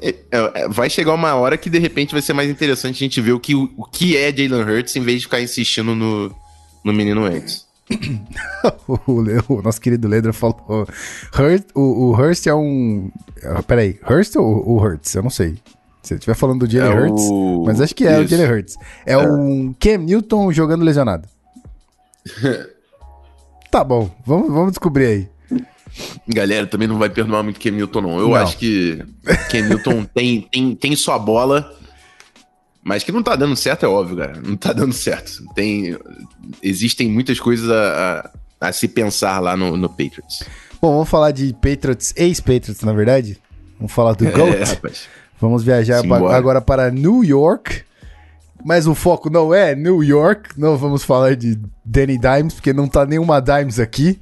Speaker 2: É, é, vai chegar uma hora que de repente vai ser mais interessante a gente ver o que, o que é Jalen Hurts em vez de ficar insistindo no, no menino *coughs* Hurts.
Speaker 1: o, o, nosso querido Ledra falou: Hurt, o, o Hurst é um. Ah, peraí, Hurst ou o Hurts? Eu não sei. Se ele estiver falando do Jalen é Hurts, o... mas acho que é Isso. o Jalen Hurts. É, é um Cam Newton jogando lesionado. *laughs* tá bom, vamos, vamos descobrir aí.
Speaker 2: Galera, também não vai perdoar muito Ken Newton, não. Eu não. acho que Ken Newton *laughs* tem, tem, tem sua bola, mas que não tá dando certo, é óbvio, cara. Não tá dando certo. Tem, existem muitas coisas a, a, a se pensar lá no, no, Patriots.
Speaker 1: Bom, vamos falar de Patriots, ex-Patriots, na verdade. Vamos falar do é, GOAT. Vamos viajar agora para New York. Mas o foco não é New York. Não vamos falar de Danny Dimes, porque não tá nenhuma Dimes aqui.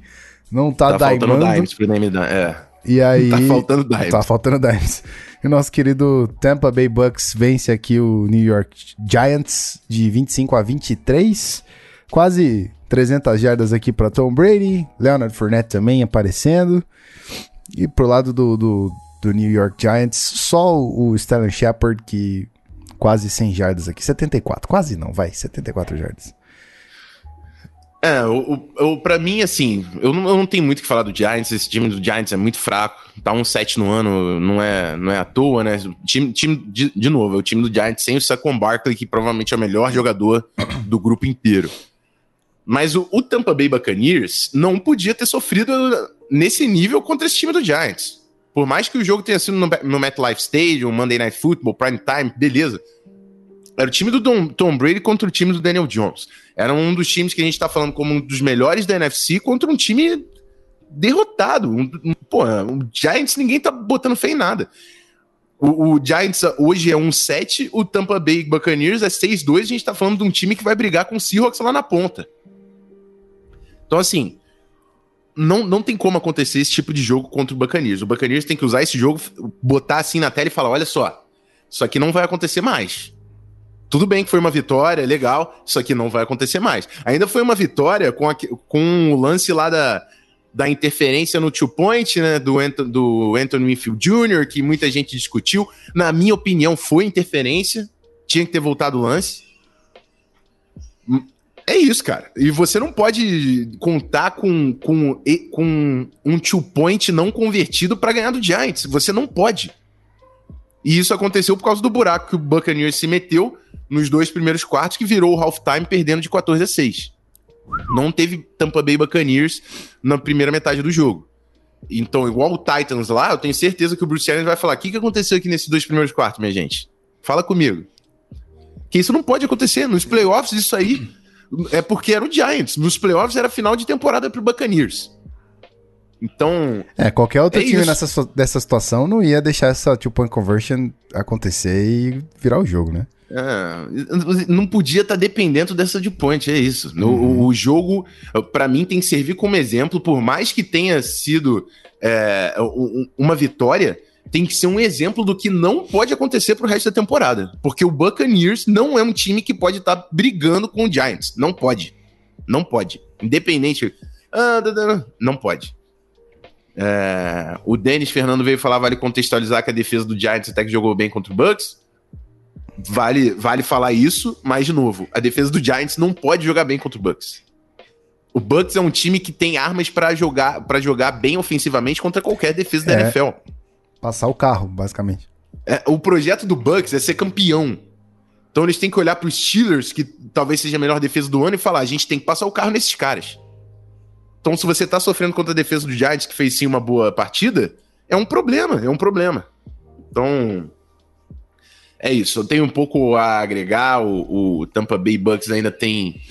Speaker 1: Não tá, tá daimando. faltando dimes pro name é. E aí...
Speaker 2: Tá faltando dimes.
Speaker 1: Tá faltando dimes. E o nosso querido Tampa Bay Bucks vence aqui o New York Giants de 25 a 23. Quase 300 jardas aqui para Tom Brady. Leonard Fournette também aparecendo. E pro lado do, do, do New York Giants, só o Sterling Shepard que quase 100 jardas aqui. 74, quase não, vai, 74 jardas.
Speaker 2: É, o, o, pra mim, assim, eu não, eu não tenho muito o que falar do Giants. Esse time do Giants é muito fraco. Tá um 7 no ano, não é, não é à toa, né? O time, time de, de novo, é o time do Giants sem o Saquon Barkley, que provavelmente é o melhor jogador do grupo inteiro. Mas o, o Tampa Bay Buccaneers não podia ter sofrido nesse nível contra esse time do Giants. Por mais que o jogo tenha sido no, no MetLife Stadium, Monday Night Football, Prime Time, beleza. Era o time do Tom, Tom Brady contra o time do Daniel Jones. Era um dos times que a gente está falando como um dos melhores da NFC contra um time derrotado. Um, um, pô, o Giants ninguém tá botando fé em nada. O, o Giants hoje é 1-7, o Tampa Bay Buccaneers é 6-2. A gente tá falando de um time que vai brigar com o Seahawks lá na ponta. Então, assim, não, não tem como acontecer esse tipo de jogo contra o Buccaneers. O Buccaneers tem que usar esse jogo, botar assim na tela e falar: olha só, isso aqui não vai acontecer mais. Tudo bem que foi uma vitória, legal, isso aqui não vai acontecer mais. Ainda foi uma vitória com, a, com o lance lá da, da interferência no two point, né, do, Anthony, do Anthony Winfield Jr., que muita gente discutiu. Na minha opinião, foi interferência. tinha que ter voltado o lance. É isso, cara. E você não pode contar com, com, com um two point não convertido para ganhar do Giants. Você não pode. E isso aconteceu por causa do buraco que o Buccaneers se meteu nos dois primeiros quartos, que virou o halftime perdendo de 14 a 6. Não teve Tampa Bay Buccaneers na primeira metade do jogo. Então, igual o Titans lá, eu tenho certeza que o Bruce Arians vai falar: o que, que aconteceu aqui nesses dois primeiros quartos, minha gente? Fala comigo. Que isso não pode acontecer. Nos playoffs, isso aí é porque era o Giants. Nos playoffs era final de temporada pro Buccaneers. Então.
Speaker 1: É, qualquer outro é time nessa, dessa situação não ia deixar essa two-point conversion acontecer e virar o jogo, né?
Speaker 2: É, não podia estar tá dependendo dessa de point, é isso. Uhum. O, o, jogo, para mim, tem que servir como exemplo, por mais que tenha sido é, uma vitória, tem que ser um exemplo do que não pode acontecer pro resto da temporada. Porque o Buccaneers não é um time que pode estar tá brigando com o Giants. Não pode. Não pode. Independente. Ah, não pode. É, o Denis Fernando veio falar, vale contextualizar que a defesa do Giants até que jogou bem contra o Bucks. Vale, vale falar isso, mas de novo, a defesa do Giants não pode jogar bem contra o Bucks. O Bucks é um time que tem armas para jogar para jogar bem ofensivamente contra qualquer defesa da é. NFL.
Speaker 1: Passar o carro, basicamente.
Speaker 2: É, o projeto do Bucks é ser campeão. Então eles têm que olhar para os Steelers, que talvez seja a melhor defesa do ano, e falar: a gente tem que passar o carro nesses caras. Então, se você tá sofrendo contra a defesa do Giants, que fez sim uma boa partida, é um problema, é um problema. Então, é isso. Eu tenho um pouco a agregar. O, o Tampa Bay Bucks ainda tem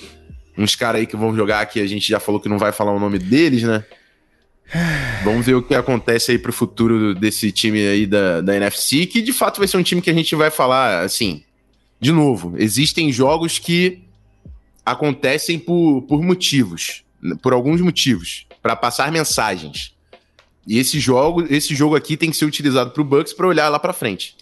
Speaker 2: uns caras aí que vão jogar que a gente já falou que não vai falar o nome deles, né? *sighs* Vamos ver o que acontece aí pro futuro desse time aí da, da NFC, que de fato vai ser um time que a gente vai falar, assim, de novo, existem jogos que acontecem por, por motivos, por alguns motivos, para passar mensagens. E esse jogo, esse jogo aqui tem que ser utilizado pro Bucks para olhar lá para frente.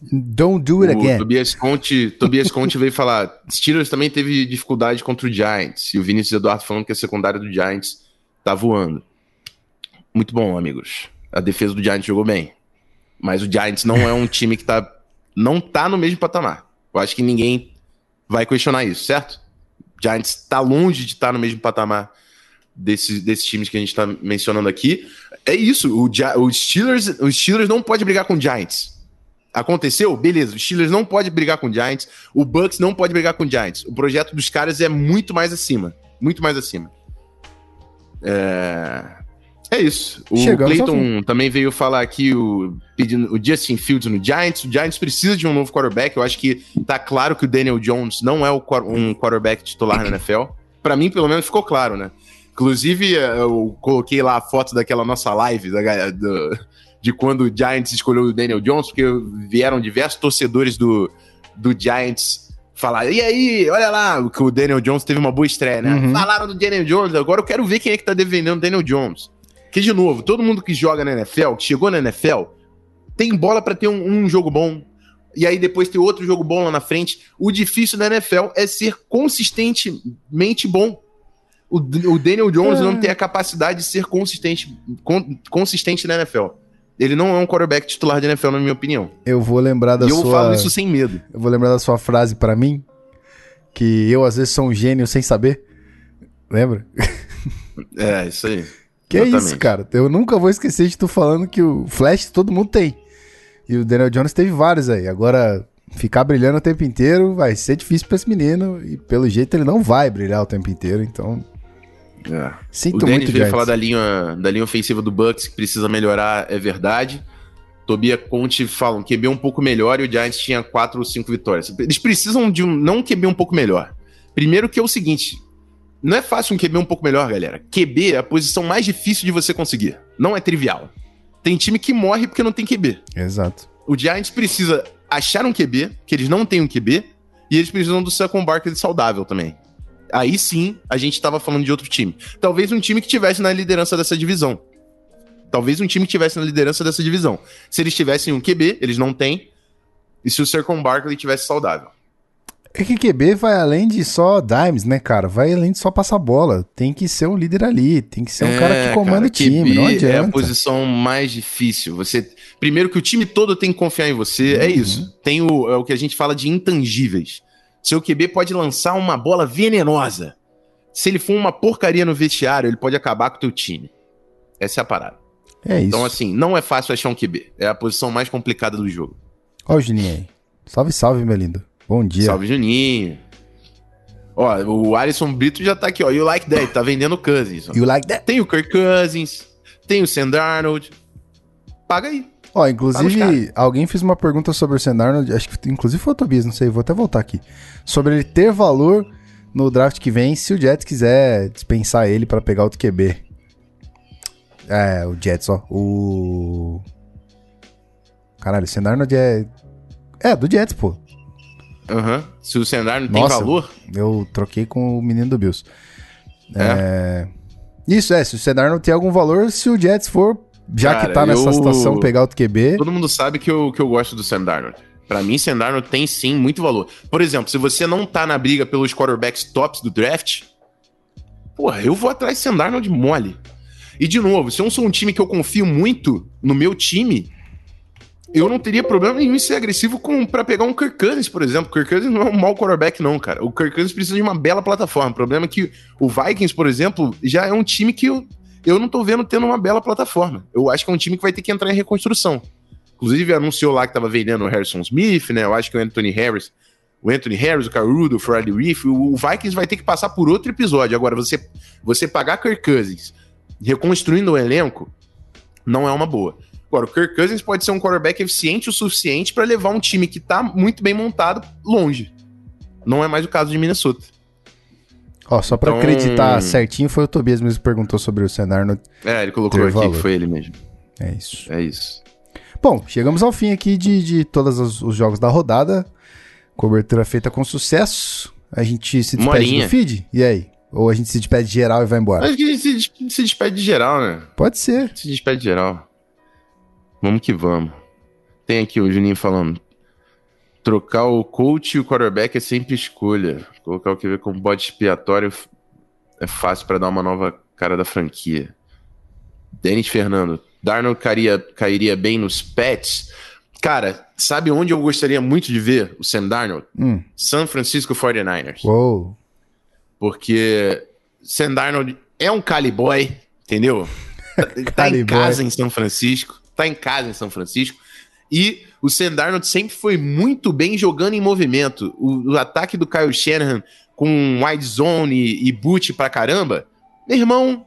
Speaker 1: Don't do it o again.
Speaker 2: Tobias Conte, Tobias Conte veio falar: Steelers também teve dificuldade contra o Giants. E o Vinícius Eduardo falando que a secundária do Giants tá voando. Muito bom, amigos. A defesa do Giants jogou bem. Mas o Giants não é um time que tá, não tá no mesmo patamar. Eu acho que ninguém vai questionar isso, certo? O Giants tá longe de estar tá no mesmo patamar desses, desses times que a gente tá mencionando aqui. É isso, o, o, Steelers, os Steelers não pode brigar com o Giants. Aconteceu? Beleza, o Steelers não pode brigar com o Giants, o Bucks não pode brigar com o Giants. O projeto dos caras é muito mais acima. Muito mais acima. É... É isso. O Chegamos Clayton também veio falar aqui o, pedindo o Justin Fields no Giants. O Giants precisa de um novo quarterback. Eu acho que tá claro que o Daniel Jones não é o, um quarterback titular na NFL. Para mim, pelo menos, ficou claro, né? Inclusive, eh, eu coloquei lá a foto daquela nossa live da, do, de quando o Giants escolheu o Daniel Jones, porque vieram diversos torcedores do, do Giants falar, e aí, olha lá, que o Daniel Jones teve uma boa estreia, né? Uhum. Falaram do Daniel Jones, agora eu quero ver quem é que tá defendendo o Daniel Jones. Que, de novo, todo mundo que joga na NFL, que chegou na NFL, tem bola para ter um, um, jogo bom. E aí depois ter outro jogo bom lá na frente. O difícil da NFL é ser consistentemente bom. O, o Daniel Jones é. não tem a capacidade de ser consistente, con, consistente na NFL. Ele não é um quarterback titular de NFL, na minha opinião.
Speaker 1: Eu vou lembrar da
Speaker 2: e
Speaker 1: sua...
Speaker 2: eu falo isso sem medo.
Speaker 1: Eu vou lembrar da sua frase para mim, que eu às vezes sou um gênio sem saber. Lembra? *laughs*
Speaker 2: É, isso aí.
Speaker 1: Que Exatamente. é isso, cara. Eu nunca vou esquecer de tu falando que o Flash todo mundo tem. E o Daniel Jones teve vários aí. Agora, ficar brilhando o tempo inteiro vai ser difícil pra esse menino. E pelo jeito ele não vai brilhar o tempo inteiro, então.
Speaker 2: É. Sinto o Dennis muito veio falar da linha, da linha ofensiva do Bucks, que precisa melhorar, é verdade. Tobia Conte falam QB um pouco melhor e o Giants tinha quatro ou cinco vitórias. Eles precisam de um não QB um pouco melhor. Primeiro que é o seguinte, não é fácil um QB um pouco melhor, galera. QB é a posição mais difícil de você conseguir. Não é trivial. Tem time que morre porque não tem QB.
Speaker 1: Exato.
Speaker 2: O Giants precisa achar um QB, que eles não têm um QB, e eles precisam do Saquon Barkley saudável também. Aí sim, a gente estava falando de outro time. Talvez um time que tivesse na liderança dessa divisão. Talvez um time que tivesse na liderança dessa divisão. Se eles tivessem um QB, eles não têm. E se o Saquon Barkley tivesse saudável.
Speaker 1: É que QB vai além de só dimes, né, cara? Vai além de só passar bola. Tem que ser um líder ali, tem que ser um é, cara que comanda cara, o time, não adianta. É
Speaker 2: a posição mais difícil. Você primeiro que o time todo tem que confiar em você, é uhum. é isso. Tem o, é o que a gente fala de intangíveis. Seu QB pode lançar uma bola venenosa. Se ele for uma porcaria no vestiário, ele pode acabar com o teu time. Essa é a parada. É isso. Então, assim, não é fácil achar um QB. É a posição mais complicada do jogo.
Speaker 1: Ó o Juninho aí. Salve, salve, meu lindo. Bom dia.
Speaker 2: Salve, Juninho. Ó, o Alisson Brito já tá aqui, ó. You like that? Tá vendendo Cousins. Ó.
Speaker 1: You like that?
Speaker 2: Tem o Kirk Cousins, tem o Sam Darnold. Paga aí.
Speaker 1: Ó, inclusive, alguém fez uma pergunta sobre o Sam Darnold, acho que inclusive foi o Tobias, não sei, vou até voltar aqui. Sobre ele ter valor no draft que vem se o Jets quiser dispensar ele para pegar outro QB. É, o Jets, ó. O. Caralho, o Sam Darnold é. É, do Jets, pô.
Speaker 2: Aham. Uhum. Se o Sendar não tem valor.
Speaker 1: Eu troquei com o menino do Bills. É. é... Isso, é. Se o Sendar não tem algum valor, se o Jets for, já Cara, que tá nessa eu... situação, pegar outro QB.
Speaker 2: Todo mundo sabe que eu, que eu gosto do Sam Darnold. Pra mim, Sam Darnold tem sim muito valor. Por exemplo, se você não tá na briga pelos quarterbacks tops do draft, porra, eu vou atrás de Sam Darnold mole. E de novo, se eu não sou um time que eu confio muito no meu time, eu não teria problema nenhum em ser agressivo com para pegar um Kirk Cousins, por exemplo. O Kirk Cousins não é um mau quarterback, não, cara. O Kirk Cousins precisa de uma bela plataforma. O problema é que o Vikings, por exemplo, já é um time que eu, eu não tô vendo tendo uma bela plataforma. Eu acho que é um time que vai ter que entrar em reconstrução. Inclusive, anunciou lá que tava vendendo o Harrison Smith, né? Eu acho que o Anthony Harris, o Anthony Harris, o Carudo, o Freddie Reef, o Vikings vai ter que passar por outro episódio. Agora, você, você pagar Kirk Cousins reconstruindo o elenco, não é uma boa. Agora, o Kirk Cousins pode ser um quarterback eficiente o suficiente para levar um time que tá muito bem montado longe. Não é mais o caso de Minnesota.
Speaker 1: Ó, só pra então... acreditar certinho, foi o Tobias mesmo que perguntou sobre o Senarno.
Speaker 2: É, ele colocou aqui valor. que foi ele mesmo.
Speaker 1: É isso.
Speaker 2: É isso.
Speaker 1: Bom, chegamos ao fim aqui de, de todos os, os jogos da rodada. Cobertura feita com sucesso. A gente se despede Morinha. do feed? E aí? Ou a gente se despede de geral e vai embora?
Speaker 2: Acho que a gente se despede de geral, né?
Speaker 1: Pode ser.
Speaker 2: Se despede de geral. Vamos que vamos. Tem aqui o Juninho falando. Trocar o coach e o quarterback é sempre escolha. Colocar o QB como bode expiatório é fácil para dar uma nova cara da franquia. Denis Fernando. Darnold cairia, cairia bem nos pets. Cara, sabe onde eu gostaria muito de ver o Sam Darnold? Hum. San Francisco 49ers.
Speaker 1: Uou.
Speaker 2: Porque Sam Darnold é um caliboy, entendeu? Tá, *laughs* tá em casa em São Francisco tá em casa em São Francisco. E o Sam Darnold sempre foi muito bem jogando em movimento. O, o ataque do Kyle Shanahan com wide zone e, e boot pra caramba, meu irmão,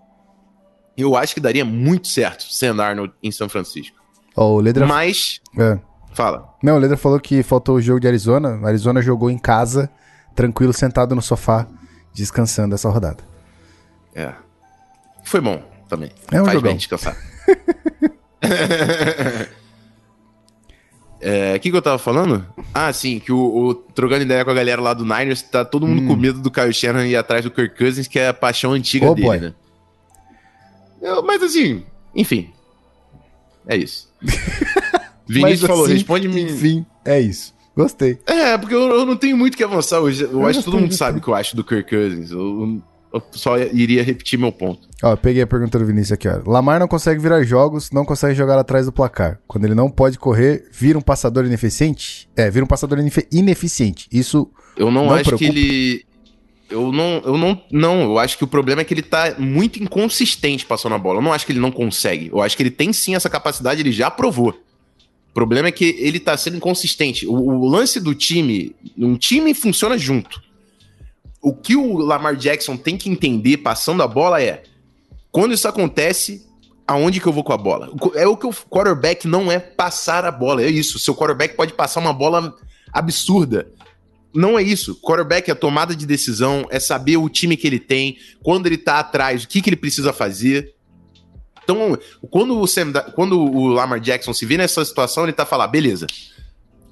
Speaker 2: eu acho que daria muito certo Sam Darnold em São Francisco.
Speaker 1: Oh, o Ledra...
Speaker 2: Mas...
Speaker 1: É.
Speaker 2: Fala.
Speaker 1: Não, o Ledra falou que faltou o jogo de Arizona. Arizona jogou em casa, tranquilo, sentado no sofá, descansando essa rodada.
Speaker 2: É. Foi bom também.
Speaker 1: É um
Speaker 2: Faz
Speaker 1: jogão.
Speaker 2: bem descansar. *laughs* É, o que, que eu tava falando? Ah, sim, que o, o, trocando ideia com a galera lá do Niners, tá todo mundo hum. com medo do Kyle Shannon ir atrás do Kirk Cousins, que é a paixão antiga oh, dele, boy. né? Eu, mas assim, enfim. É isso. *laughs* Vinícius falou, assim, responde-me.
Speaker 1: Enfim, é isso. Gostei.
Speaker 2: É, porque eu, eu, não tenho muito que avançar hoje. Eu, eu acho que todo mundo sabe o que eu acho do Kirk Cousins. Eu, eu só iria repetir meu ponto.
Speaker 1: Ó, peguei a pergunta do Vinícius aqui, ó. Lamar não consegue virar jogos, não consegue jogar atrás do placar. Quando ele não pode correr, vira um passador ineficiente? É, vira um passador ineficiente. Isso.
Speaker 2: Eu não, não acho preocupa. que ele. Eu não, eu não. Não, eu acho que o problema é que ele tá muito inconsistente passando a bola. Eu não acho que ele não consegue. Eu acho que ele tem sim essa capacidade, ele já provou. O problema é que ele tá sendo inconsistente. O, o lance do time. Um time funciona junto o que o Lamar Jackson tem que entender passando a bola é quando isso acontece, aonde que eu vou com a bola? É o que o quarterback não é passar a bola, é isso. Seu quarterback pode passar uma bola absurda. Não é isso. Quarterback é tomada de decisão, é saber o time que ele tem, quando ele tá atrás, o que, que ele precisa fazer. Então, quando o, Sam, quando o Lamar Jackson se vê nessa situação, ele tá falando, beleza,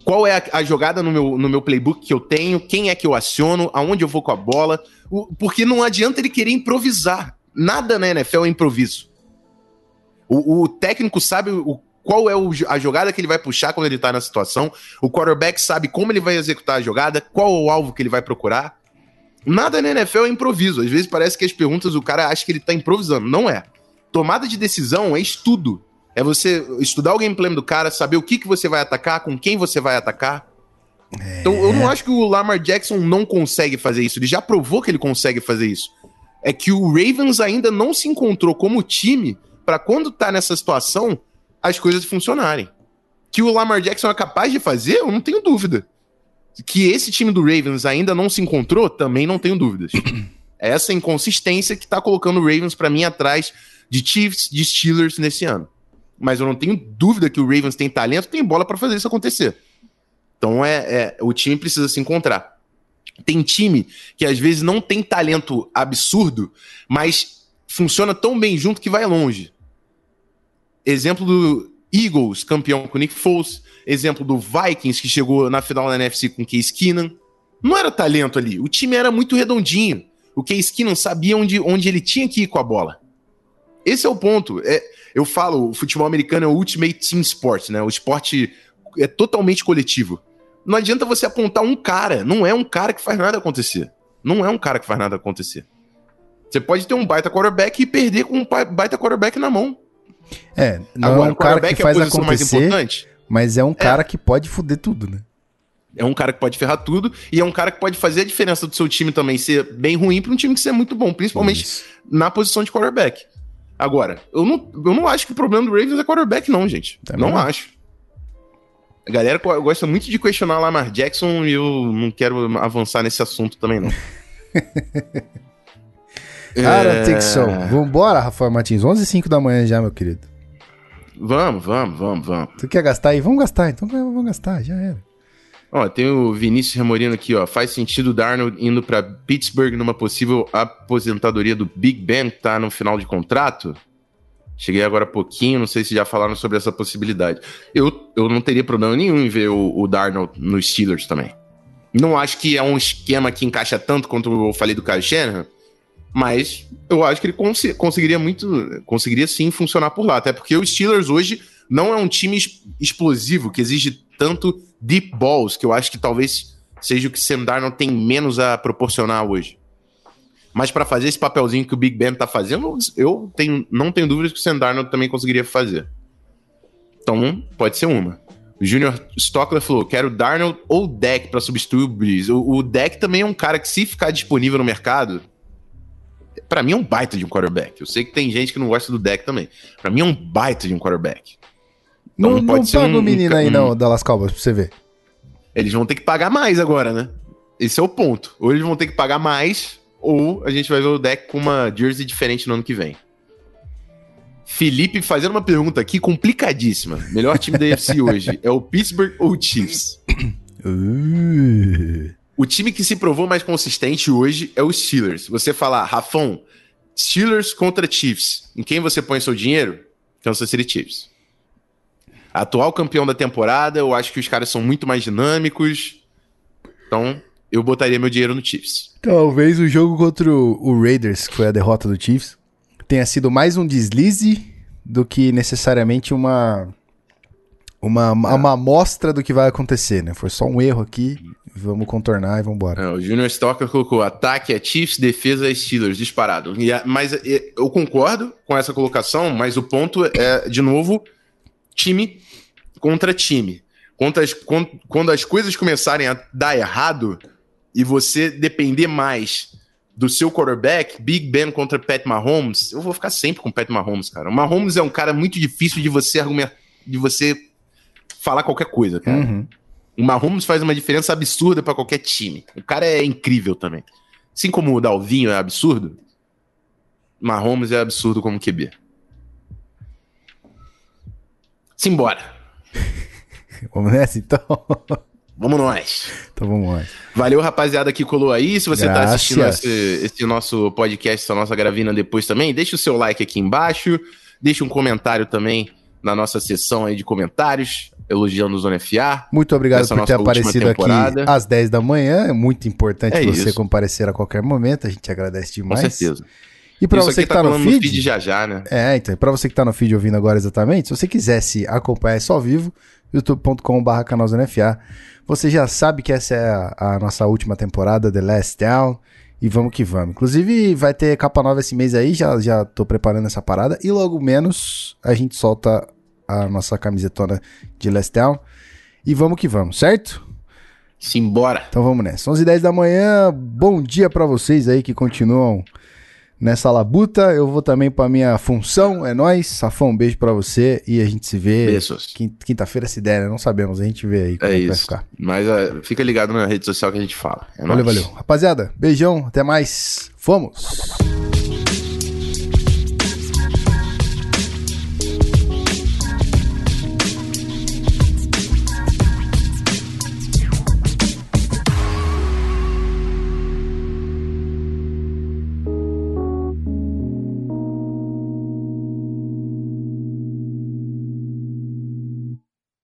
Speaker 2: qual é a, a, jogada no meu, no meu playbook que eu tenho, quem é que eu aciono, aonde eu vou com a bola, o, porque não adianta ele querer improvisar. Nada na NFL é improviso. O, o técnico sabe o, qual é o, a jogada que ele vai puxar quando ele tá na situação. O quarterback sabe como ele vai executar a jogada, qual o alvo que ele vai procurar. Nada na NFL é improviso. Às vezes parece que as perguntas o cara acha que ele tá improvisando. Não é. Tomada de decisão é estudo. É você estudar o gameplay do cara, saber o que, que você vai atacar, com quem você vai atacar. É. Então eu não acho que o Lamar Jackson não consegue fazer isso. Ele já provou que ele consegue fazer isso. É que o Ravens ainda não se encontrou como time para quando tá nessa situação as coisas funcionarem. Que o Lamar Jackson é capaz de fazer, eu não tenho dúvida. Que esse time do Ravens ainda não se encontrou, também não tenho dúvidas. É essa inconsistência que tá colocando o Ravens para mim atrás de Chiefs, de Steelers nesse ano. Mas eu não tenho dúvida que o Ravens tem talento, tem bola para fazer isso acontecer. Então é, é, o time precisa se encontrar. Tem time que às vezes não tem talento absurdo, mas funciona tão bem junto que vai longe. Exemplo do Eagles, campeão com Nick Foles. Exemplo do Vikings, que chegou na final da NFC com Case Keenan. Não era talento ali. O time era muito redondinho. O Case Keenan sabia onde, onde ele tinha que ir com a bola. Esse é o ponto. É, eu falo, o futebol americano é o ultimate team sport, né? O esporte é totalmente coletivo. Não adianta você apontar um cara. Não é um cara que faz nada acontecer. Não é um cara que faz nada acontecer. Você pode ter um baita quarterback e perder com um baita quarterback na mão.
Speaker 1: É, não Agora, é um cara que é faz acontecer, mas é um é. cara é. que pode foder tudo, né?
Speaker 2: É um cara que pode ferrar tudo e é um cara que pode fazer a diferença do seu time também ser bem ruim para um time que ser muito bom, principalmente Isso. na posição de quarterback. Agora, eu não, eu não acho que o problema do Ravens é quarterback, não, gente. Também não, acho. A galera gosta muito de questionar Lamar Jackson e eu não quero avançar nesse assunto também, não. *laughs*
Speaker 1: Cara, é... so. Vambora, Rafael Martins. 11 h 05 da manhã já, meu querido.
Speaker 2: Vamos, vamos, vamos, vamos.
Speaker 1: Tu quer gastar aí? Vamos gastar, então vamos gastar, já era.
Speaker 2: Ó, tem o Vinícius Remorino aqui, ó. Faz sentido o Darnold indo para Pittsburgh numa possível aposentadoria do Big Ben, que tá no final de contrato? Cheguei agora há pouquinho, não sei se já falaram sobre essa possibilidade. Eu, eu não teria problema nenhum em ver o, o Darnold nos Steelers também. Não acho que é um esquema que encaixa tanto quanto eu falei do Kyle Shanahan, mas eu acho que ele cons conseguiria muito, conseguiria sim funcionar por lá, até porque o Steelers hoje não é um time explosivo que exige tanto deep balls, que eu acho que talvez seja o que Sam Darnold tem menos a proporcionar hoje. Mas para fazer esse papelzinho que o Big Ben tá fazendo, eu tenho, não tenho dúvidas que o Sam Darnold também conseguiria fazer. Então, pode ser uma. O Junior Stockler falou: quero Darnold ou Deck para substituir o Breeze. O, o Deck também é um cara que, se ficar disponível no mercado, para mim é um baita de um quarterback. Eu sei que tem gente que não gosta do deck também. Para mim é um baita de um quarterback.
Speaker 1: Então não, pode não ser paga um, o menino um, aí não, Dallas Cowboys, pra você ver.
Speaker 2: Eles vão ter que pagar mais agora, né? Esse é o ponto. Ou eles vão ter que pagar mais, ou a gente vai ver o deck com uma jersey diferente no ano que vem. Felipe fazendo uma pergunta aqui complicadíssima. Melhor time da *laughs* UFC hoje é o Pittsburgh ou o Chiefs? Uh. O time que se provou mais consistente hoje é o Steelers. Você falar, Rafão, Steelers contra Chiefs, em quem você põe seu dinheiro? Kansas City Chiefs. Atual campeão da temporada, eu acho que os caras são muito mais dinâmicos. Então, eu botaria meu dinheiro no Chiefs.
Speaker 1: Talvez o jogo contra o Raiders, que foi a derrota do Chiefs, tenha sido mais um deslize do que necessariamente uma uma, é. uma amostra do que vai acontecer, né? Foi só um erro aqui Vamos contornar e vamos embora.
Speaker 2: É, o Junior Stocker colocou ataque é Chiefs, defesa é Steelers, disparado. E, mas eu concordo com essa colocação, mas o ponto é, de novo, time contra time. Quando as, quando, as coisas começarem a dar errado e você depender mais do seu quarterback, Big Ben contra Pat Mahomes, eu vou ficar sempre com Pat Mahomes, cara. O Mahomes é um cara muito difícil de você argumentar, de você falar qualquer coisa, cara. Uhum. O Mahomes faz uma diferença absurda para qualquer time. O cara é incrível também. Assim como o Dalvinho é absurdo, Mahomes é absurdo como QB. Simbora. *laughs*
Speaker 1: Vamos nessa então?
Speaker 2: Vamos nós.
Speaker 1: Então vamos nós.
Speaker 2: Valeu, rapaziada, que colou aí. Se você Graças. tá assistindo esse, esse, nosso podcast, essa nossa gravina depois também, deixa o seu like aqui embaixo. Deixa um comentário também na nossa sessão aí de comentários elogiando o Zona FA.
Speaker 1: Muito obrigado por ter aparecido aqui às 10 da manhã. É muito importante é você isso. comparecer a qualquer momento. A gente agradece demais.
Speaker 2: Com certeza.
Speaker 1: E para você que tá, tá no feed,
Speaker 2: feed, já já, né?
Speaker 1: É, então, para você que tá no feed ouvindo agora exatamente, se você quisesse acompanhar isso ao vivo, youtube.com/barra canalzonefa, você já sabe que essa é a, a, nossa última temporada, The Last Down, e vamos que vamos. Inclusive, vai ter capa nova esse mês aí, já, já tô preparando essa parada, e logo menos a gente solta a nossa camisetona de Last Down, e vamos que vamos, certo?
Speaker 2: Simbora!
Speaker 1: Então vamos nessa. 11 h 10 da manhã, bom dia para vocês aí que continuam nessa labuta. Eu vou também para minha função, é nós. Safão, um beijo para você e a gente se vê.
Speaker 2: Beijos.
Speaker 1: Quinta-feira, se der, né? Não sabemos, a gente vê aí
Speaker 2: como é, é vai ficar. Mas uh, fica ligado na rede social que a gente fala.
Speaker 1: É valeu, nóis. valeu. Rapaziada, beijão, até mais. Fomos!